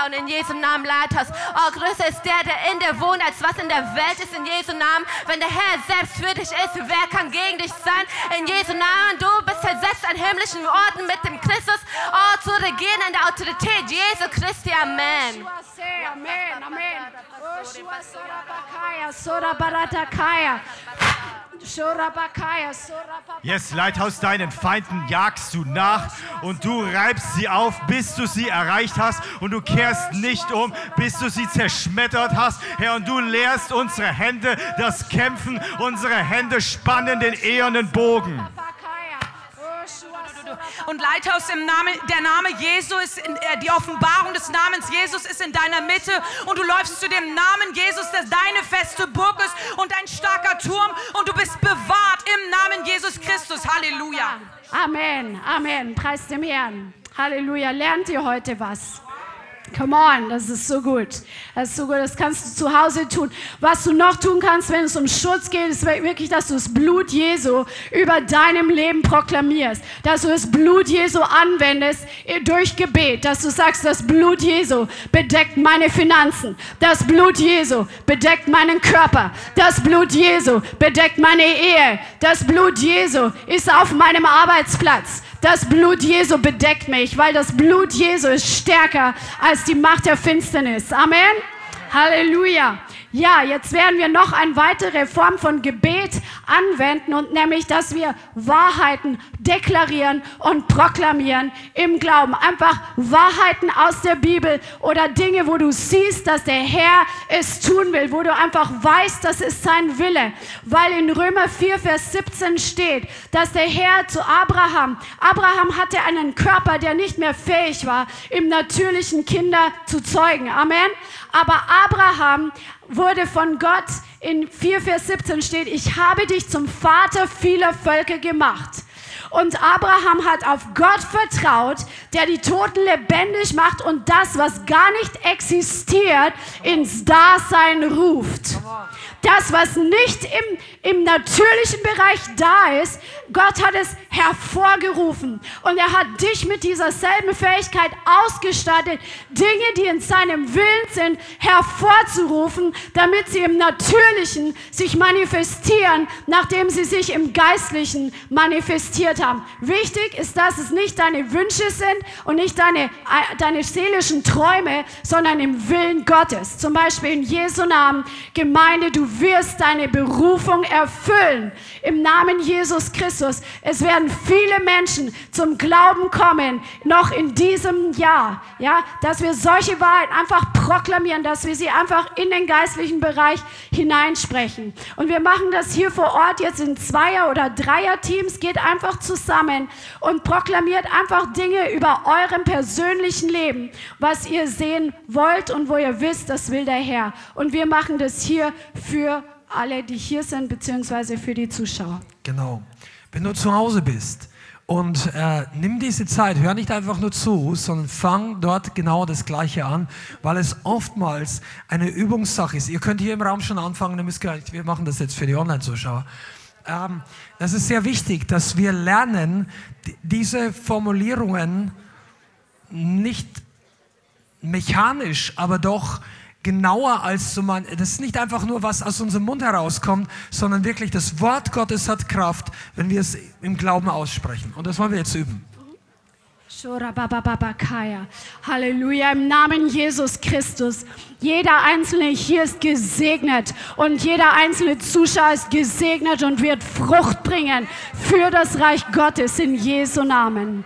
Und in Jesu Namen Leithaus. Oh, größer ist der, der in dir wohnt, als was in der Welt ist. In Jesu Namen. Wenn der Herr selbst für dich ist, wer kann gegen dich sein? In Jesu Namen. Du bist versetzt an himmlischen Orten mit dem Christus. Oh, zu regieren in der Autorität Jesu Christi. Amen. Amen. Amen. Yes, Leithaus, deinen Feinden jagst du nach und du reibst sie auf, bis du sie erreicht hast und du kehrst nicht um, bis du sie zerschmettert hast. Herr, und du lehrst unsere Hände das Kämpfen, unsere Hände spannen den ehernen Bogen. Und Leithaus im Namen, der Name Jesu ist, in, äh, die Offenbarung des Namens Jesus ist in deiner Mitte und du läufst zu dem Namen Jesus, der deine feste Burg ist und ein starker Turm und du bist bewahrt im Namen Jesus Christus. Halleluja. Amen, Amen. Preis dem Herrn. Halleluja. Lernt ihr heute was? Come on, das ist so gut. Das ist so gut, das kannst du zu Hause tun. Was du noch tun kannst, wenn es um Schutz geht, ist wirklich, dass du das Blut Jesu über deinem Leben proklamierst. Dass du das Blut Jesu anwendest durch Gebet. Dass du sagst, das Blut Jesu bedeckt meine Finanzen. Das Blut Jesu bedeckt meinen Körper. Das Blut Jesu bedeckt meine Ehe. Das Blut Jesu ist auf meinem Arbeitsplatz. Das Blut Jesu bedeckt mich, weil das Blut Jesu ist stärker als die Macht der Finsternis. Amen. Halleluja. Ja, jetzt werden wir noch eine weitere Form von Gebet anwenden und nämlich, dass wir Wahrheiten deklarieren und proklamieren im Glauben. Einfach Wahrheiten aus der Bibel oder Dinge, wo du siehst, dass der Herr es tun will, wo du einfach weißt, das ist sein Wille. Weil in Römer 4, Vers 17 steht, dass der Herr zu Abraham, Abraham hatte einen Körper, der nicht mehr fähig war, im natürlichen Kinder zu zeugen. Amen. Aber Abraham wurde von Gott in 4, Vers 17 steht, ich habe dich zum Vater vieler Völker gemacht. Und Abraham hat auf Gott vertraut, der die Toten lebendig macht und das, was gar nicht existiert, ins Dasein ruft. Das, was nicht im, im natürlichen Bereich da ist, Gott hat es hervorgerufen. Und er hat dich mit dieser selben Fähigkeit ausgestattet, Dinge, die in seinem Willen sind, hervorzurufen, damit sie im Natürlichen sich manifestieren, nachdem sie sich im Geistlichen manifestiert haben. Wichtig ist, dass es nicht deine Wünsche sind und nicht deine, äh, deine seelischen Träume, sondern im Willen Gottes. Zum Beispiel in Jesu Namen, Gemeinde, du wirst deine Berufung erfüllen. Im Namen Jesus Christus. Es werden viele Menschen zum Glauben kommen, noch in diesem Jahr. Ja, dass wir solche Wahrheiten einfach proklamieren, dass wir sie einfach in den geistlichen Bereich hineinsprechen. Und wir machen das hier vor Ort jetzt in Zweier- oder Dreier-Teams. Geht einfach zusammen und proklamiert einfach Dinge über eurem persönlichen Leben, was ihr sehen wollt und wo ihr wisst, das will der Herr. Und wir machen das hier für alle, die hier sind, beziehungsweise für die Zuschauer. Genau. Wenn du zu Hause bist und äh, nimm diese Zeit, hör nicht einfach nur zu, sondern fang dort genau das Gleiche an, weil es oftmals eine Übungssache ist. Ihr könnt hier im Raum schon anfangen, ihr müsst gar nicht, wir machen das jetzt für die Online-Zuschauer. Ähm, das ist sehr wichtig, dass wir lernen, diese Formulierungen nicht mechanisch, aber doch genauer als so man, das ist nicht einfach nur was aus unserem Mund herauskommt, sondern wirklich das Wort Gottes hat Kraft, wenn wir es im Glauben aussprechen. Und das wollen wir jetzt üben. Halleluja, im Namen Jesus Christus. Jeder Einzelne hier ist gesegnet und jeder einzelne Zuschauer ist gesegnet und wird Frucht bringen für das Reich Gottes in Jesu Namen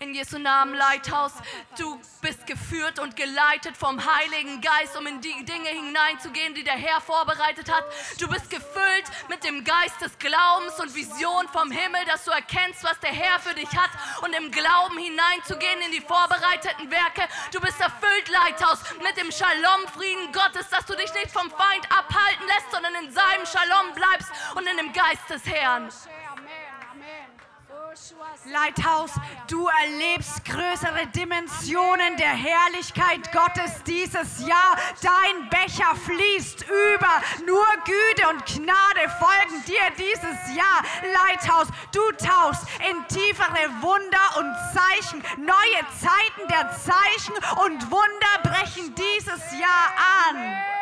in Jesu Namen, Leithaus. Du bist geführt und geleitet vom Heiligen Geist, um in die Dinge hineinzugehen, die der Herr vorbereitet hat. Du bist gefüllt mit dem Geist des Glaubens und Vision vom Himmel, dass du erkennst, was der Herr für dich hat und im Glauben hineinzugehen in die vorbereiteten Werke. Du bist erfüllt, Leithaus, mit dem Shalom-Frieden Gottes, dass du dich nicht vom Feind abhalten lässt, sondern in seinem Shalom bleibst und in dem Geist des Herrn. Leithaus, du erlebst größere Dimensionen der Herrlichkeit Gottes dieses Jahr. Dein Becher fließt über. Nur Güte und Gnade folgen dir dieses Jahr. Leithaus, du tauchst in tiefere Wunder und Zeichen. Neue Zeiten der Zeichen und Wunder brechen dieses Jahr an.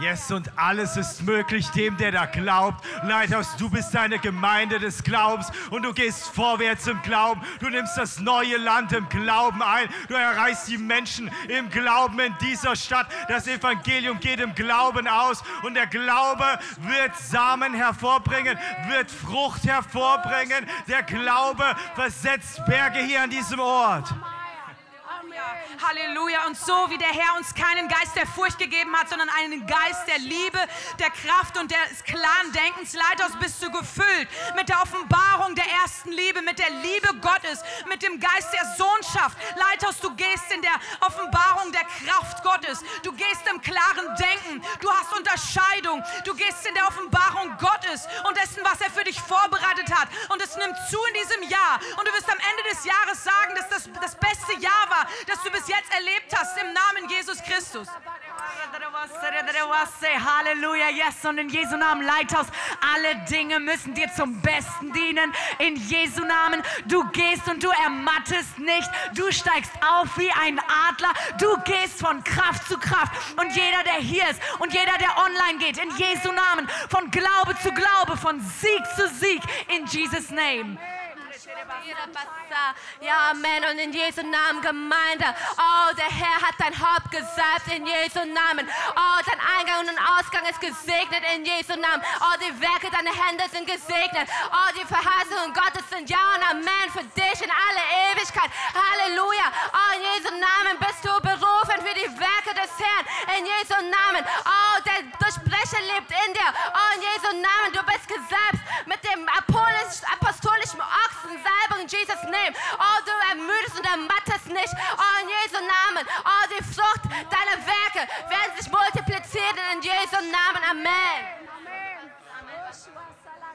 Yes, und alles ist möglich dem, der da glaubt. Leithaus, du bist eine Gemeinde des Glaubens und du gehst vorwärts im Glauben. Du nimmst das neue Land im Glauben ein. Du erreichst die Menschen im Glauben in dieser Stadt. Das Evangelium geht im Glauben aus und der Glaube wird Samen hervorbringen, wird Frucht hervorbringen. Der Glaube versetzt Berge hier an diesem Ort. Halleluja. Und so wie der Herr uns keinen Geist der Furcht gegeben hat, sondern einen Geist der Liebe, der Kraft und des klaren Denkens, Leithaus, bist du gefüllt mit der Offenbarung der ersten Liebe, mit der Liebe Gottes, mit dem Geist der Sohnschaft. Leithaus, du gehst in der Offenbarung der Kraft Gottes. Du gehst im klaren Denken. Du hast Unterscheidung. Du gehst in der Offenbarung Gottes und dessen, was er für dich vorbereitet hat. Und es nimmt zu in diesem Jahr. Und du wirst am Ende des Jahres sagen, dass das das beste Jahr war, das du bis jetzt erlebt hast im Namen Jesus Christus. Halleluja, yes. Und in Jesu Namen, Leithaus, alle Dinge müssen dir zum Besten dienen. In Jesu Namen, du gehst und du ermattest nicht. Du steigst auf wie ein Adler. Du gehst von Kraft zu Kraft. Und jeder, der hier ist und jeder, der online geht, in Jesu Namen, von Glaube zu Glaube, von Sieg zu Sieg, in Jesus Name. Ja, Amen. Und in Jesu Namen, Gemeinde. Oh, der Herr hat dein Haupt gesalbt in Jesu Namen. Oh, dein Eingang und Ausgang ist gesegnet in Jesu Namen. Oh, die Werke deiner Hände sind gesegnet. Oh, die Verheißungen Gottes sind Ja und Amen für dich in alle Ewigkeit. Halleluja. Oh, in Jesu Namen bist du berufen für die Werke des Herrn. In Jesu Namen. Oh, der Durchbrecher lebt in dir. Oh, in Jesu Namen. Du bist gesalbt mit dem apostolischen Ochsen. Salbung in Jesus Name. Oh, du ermüdest und ermattest nicht. Oh, in Jesu Namen. Oh, die Frucht deiner Werke werden sich multiplizieren in Jesu Namen. Amen.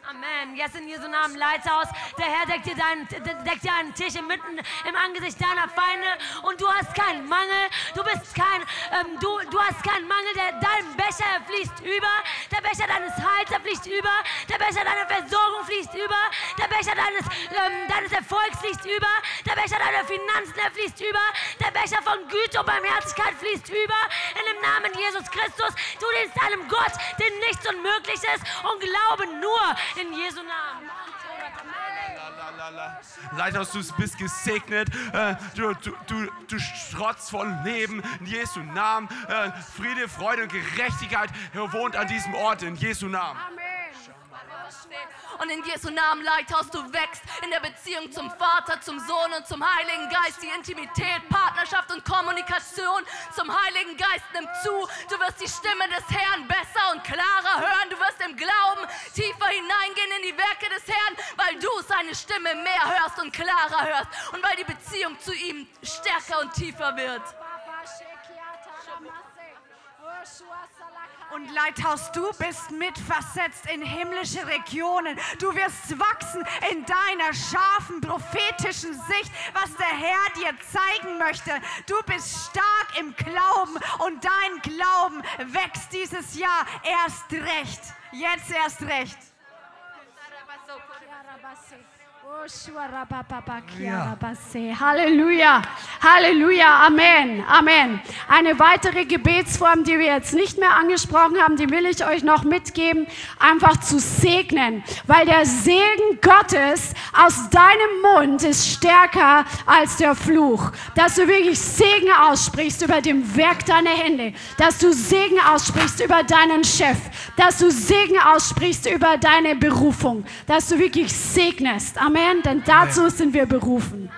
Amen. Jetzt in Jesu Namen, Leithaus. Der Herr deckt dir, deinen, deckt dir einen Tisch mitten im Angesicht deiner Feinde und du hast keinen Mangel. Du bist kein, ähm, du, du hast keinen Mangel. Der, dein Becher fließt über. Der Becher deines Heils fließt über. Der Becher deiner Versorgung fließt über. Der Becher deines, ähm, deines Erfolgs fließt über. Der Becher deiner Finanzen fließt über. Der Becher von Güte und Barmherzigkeit fließt über. In dem Namen Jesus Christus. Du dienst einem Gott, dem nichts unmöglich ist und glaube nur in Jesu Namen. Leithaus, du bist gesegnet. Äh, Du, du, du, du strotzt von Leben in Jesu Namen. Äh, Friede, Freude und Gerechtigkeit wohnt an diesem Ort in Jesu Namen. Und in Jesu Namen, Leithaus, du wächst in der Beziehung zum Vater, zum Sohn und zum Heiligen Geist. Die Intimität, Partnerschaft und Kommunikation zum Heiligen Geist nimmt zu. Du wirst die Stimme des Herrn besser und klarer hören. Du wirst im Glauben tiefer hineingehen in die Werke des Herrn, weil du seine Stimme mehr hörst und klarer hörst. Und weil die Beziehung zu ihm stärker und tiefer wird. Und Leithaus, du bist mitversetzt in himmlische Regionen. Du wirst wachsen in deiner scharfen prophetischen Sicht, was der Herr dir zeigen möchte. Du bist stark im Glauben und dein Glauben wächst dieses Jahr erst recht. Jetzt erst recht. Halleluja, Halleluja, Amen, Amen. Eine weitere Gebetsform, die wir jetzt nicht mehr angesprochen haben, die will ich euch noch mitgeben, einfach zu segnen, weil der Segen Gottes aus deinem Mund ist stärker als der Fluch. Dass du wirklich Segen aussprichst über dem Werk deiner Hände, dass du Segen aussprichst über deinen Chef, dass du Segen aussprichst über deine Berufung, dass du wirklich segnest. Amen, denn dazu sind wir berufen.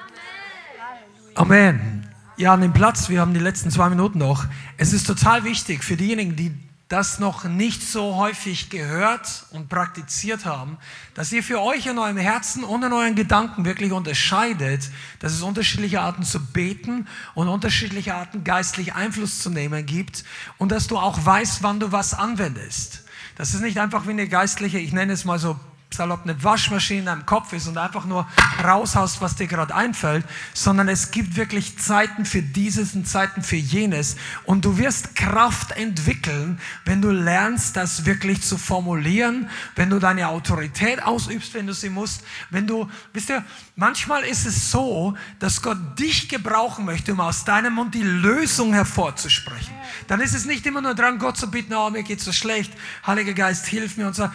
Amen. Ja, an dem Platz, wir haben die letzten zwei Minuten noch. Es ist total wichtig für diejenigen, die das noch nicht so häufig gehört und praktiziert haben, dass ihr für euch in eurem Herzen und in euren Gedanken wirklich unterscheidet, dass es unterschiedliche Arten zu beten und unterschiedliche Arten geistlich Einfluss zu nehmen gibt und dass du auch weißt, wann du was anwendest. Das ist nicht einfach wie eine geistliche, ich nenne es mal so salopp eine Waschmaschine in deinem Kopf ist und einfach nur raushaust, was dir gerade einfällt, sondern es gibt wirklich Zeiten für dieses und Zeiten für jenes. Und du wirst Kraft entwickeln, wenn du lernst, das wirklich zu formulieren, wenn du deine Autorität ausübst, wenn du sie musst, wenn du, wisst ihr, manchmal ist es so, dass Gott dich gebrauchen möchte, um aus deinem Mund die Lösung hervorzusprechen. Dann ist es nicht immer nur dran, Gott zu bitten, oh, mir geht so schlecht, Heiliger Geist, hilf mir und so.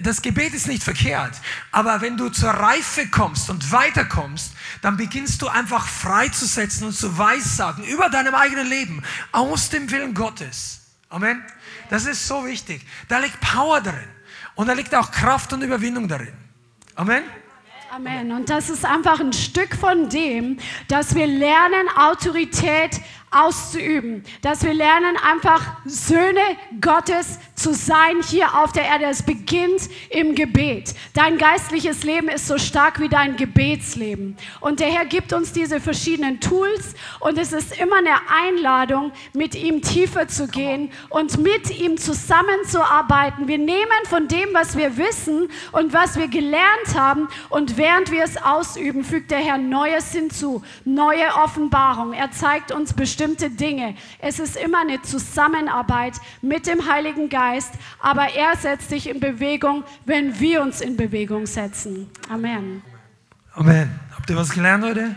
Das Gebet ist nicht verkehrt, aber wenn du zur Reife kommst und weiterkommst, dann beginnst du einfach freizusetzen und zu weissagen über deinem eigenen Leben aus dem Willen Gottes. Amen. Das ist so wichtig. Da liegt Power darin und da liegt auch Kraft und Überwindung darin. Amen. Amen. Und das ist einfach ein Stück von dem, dass wir lernen, Autorität auszuüben, dass wir lernen, einfach Söhne Gottes zu sein hier auf der Erde. Es beginnt im Gebet. Dein geistliches Leben ist so stark wie dein Gebetsleben. Und der Herr gibt uns diese verschiedenen Tools und es ist immer eine Einladung, mit ihm tiefer zu gehen und mit ihm zusammenzuarbeiten. Wir nehmen von dem, was wir wissen und was wir gelernt haben und während wir es ausüben, fügt der Herr Neues hinzu, neue Offenbarung. Er zeigt uns bestimmte Dinge. Es ist immer eine Zusammenarbeit mit dem Heiligen Geist, aber er setzt sich in Bewegung, wenn wir uns in Bewegung setzen. Amen. Amen. Habt ihr was gelernt heute?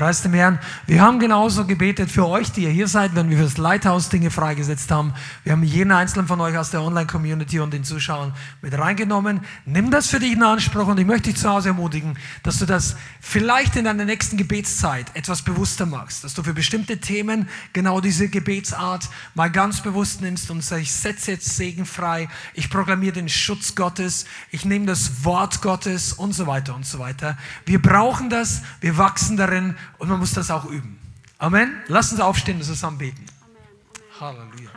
Preis dem Herrn. Wir haben genauso gebetet für euch, die ihr hier seid, wenn wir für das Lighthouse Dinge freigesetzt haben. Wir haben jeden einzelnen von euch aus der Online-Community und den Zuschauern mit reingenommen. Nimm das für dich in Anspruch und ich möchte dich zu Hause ermutigen, dass du das vielleicht in deiner nächsten Gebetszeit etwas bewusster machst, dass du für bestimmte Themen genau diese Gebetsart mal ganz bewusst nimmst und sagst, ich setze jetzt Segen frei, ich proklamiere den Schutz Gottes, ich nehme das Wort Gottes und so weiter und so weiter. Wir brauchen das, wir wachsen darin und man muss das auch üben. Amen. Lass uns aufstehen und zusammen beten. Halleluja.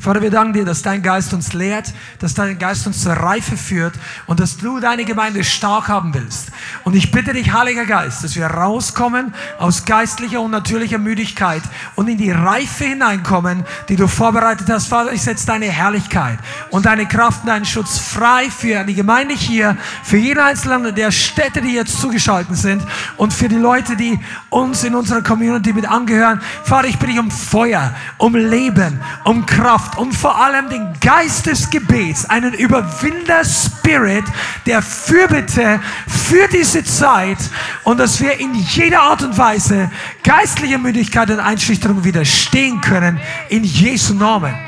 Vater, wir danken dir, dass dein Geist uns lehrt, dass dein Geist uns zur Reife führt und dass du deine Gemeinde stark haben willst. Und ich bitte dich, Heiliger Geist, dass wir rauskommen aus geistlicher und natürlicher Müdigkeit und in die Reife hineinkommen, die du vorbereitet hast. Vater, ich setze deine Herrlichkeit und deine Kraft und deinen Schutz frei für die Gemeinde hier, für jeden einzelnen der Städte, die jetzt zugeschaltet sind und für die Leute, die uns in unserer Community mit angehören. Vater, ich bitte dich um Feuer, um Leben, um Kraft und vor allem den Geist des Gebets, einen Überwinder-Spirit der Fürbitte für diese Zeit und dass wir in jeder Art und Weise geistliche Müdigkeit und Einschüchterung widerstehen können. In Jesu Namen.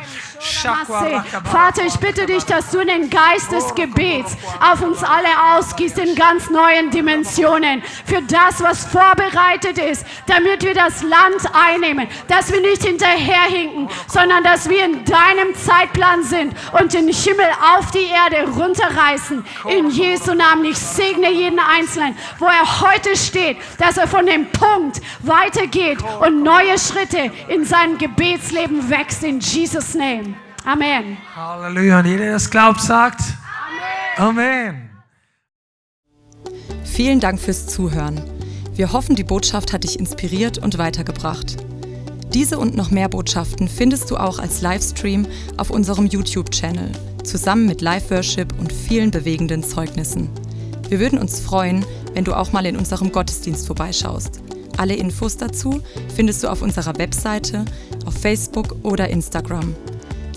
Vater, ich bitte dich, dass du den Geist des Gebets auf uns alle ausgießt in ganz neuen Dimensionen für das, was vorbereitet ist, damit wir das Land einnehmen, dass wir nicht hinterherhinken, sondern dass wir in deinem Zeitplan sind und den Himmel auf die Erde runterreißen. In Jesu Namen. Ich segne jeden Einzelnen, wo er heute steht, dass er von dem Punkt weitergeht und neue Schritte in seinem Gebetsleben wächst. In Jesus' Name. Amen. Halleluja. Und jeder, der das glaubt, sagt Amen. Amen. Vielen Dank fürs Zuhören. Wir hoffen, die Botschaft hat dich inspiriert und weitergebracht. Diese und noch mehr Botschaften findest du auch als Livestream auf unserem YouTube-Channel, zusammen mit Live-Worship und vielen bewegenden Zeugnissen. Wir würden uns freuen, wenn du auch mal in unserem Gottesdienst vorbeischaust. Alle Infos dazu findest du auf unserer Webseite, auf Facebook oder Instagram.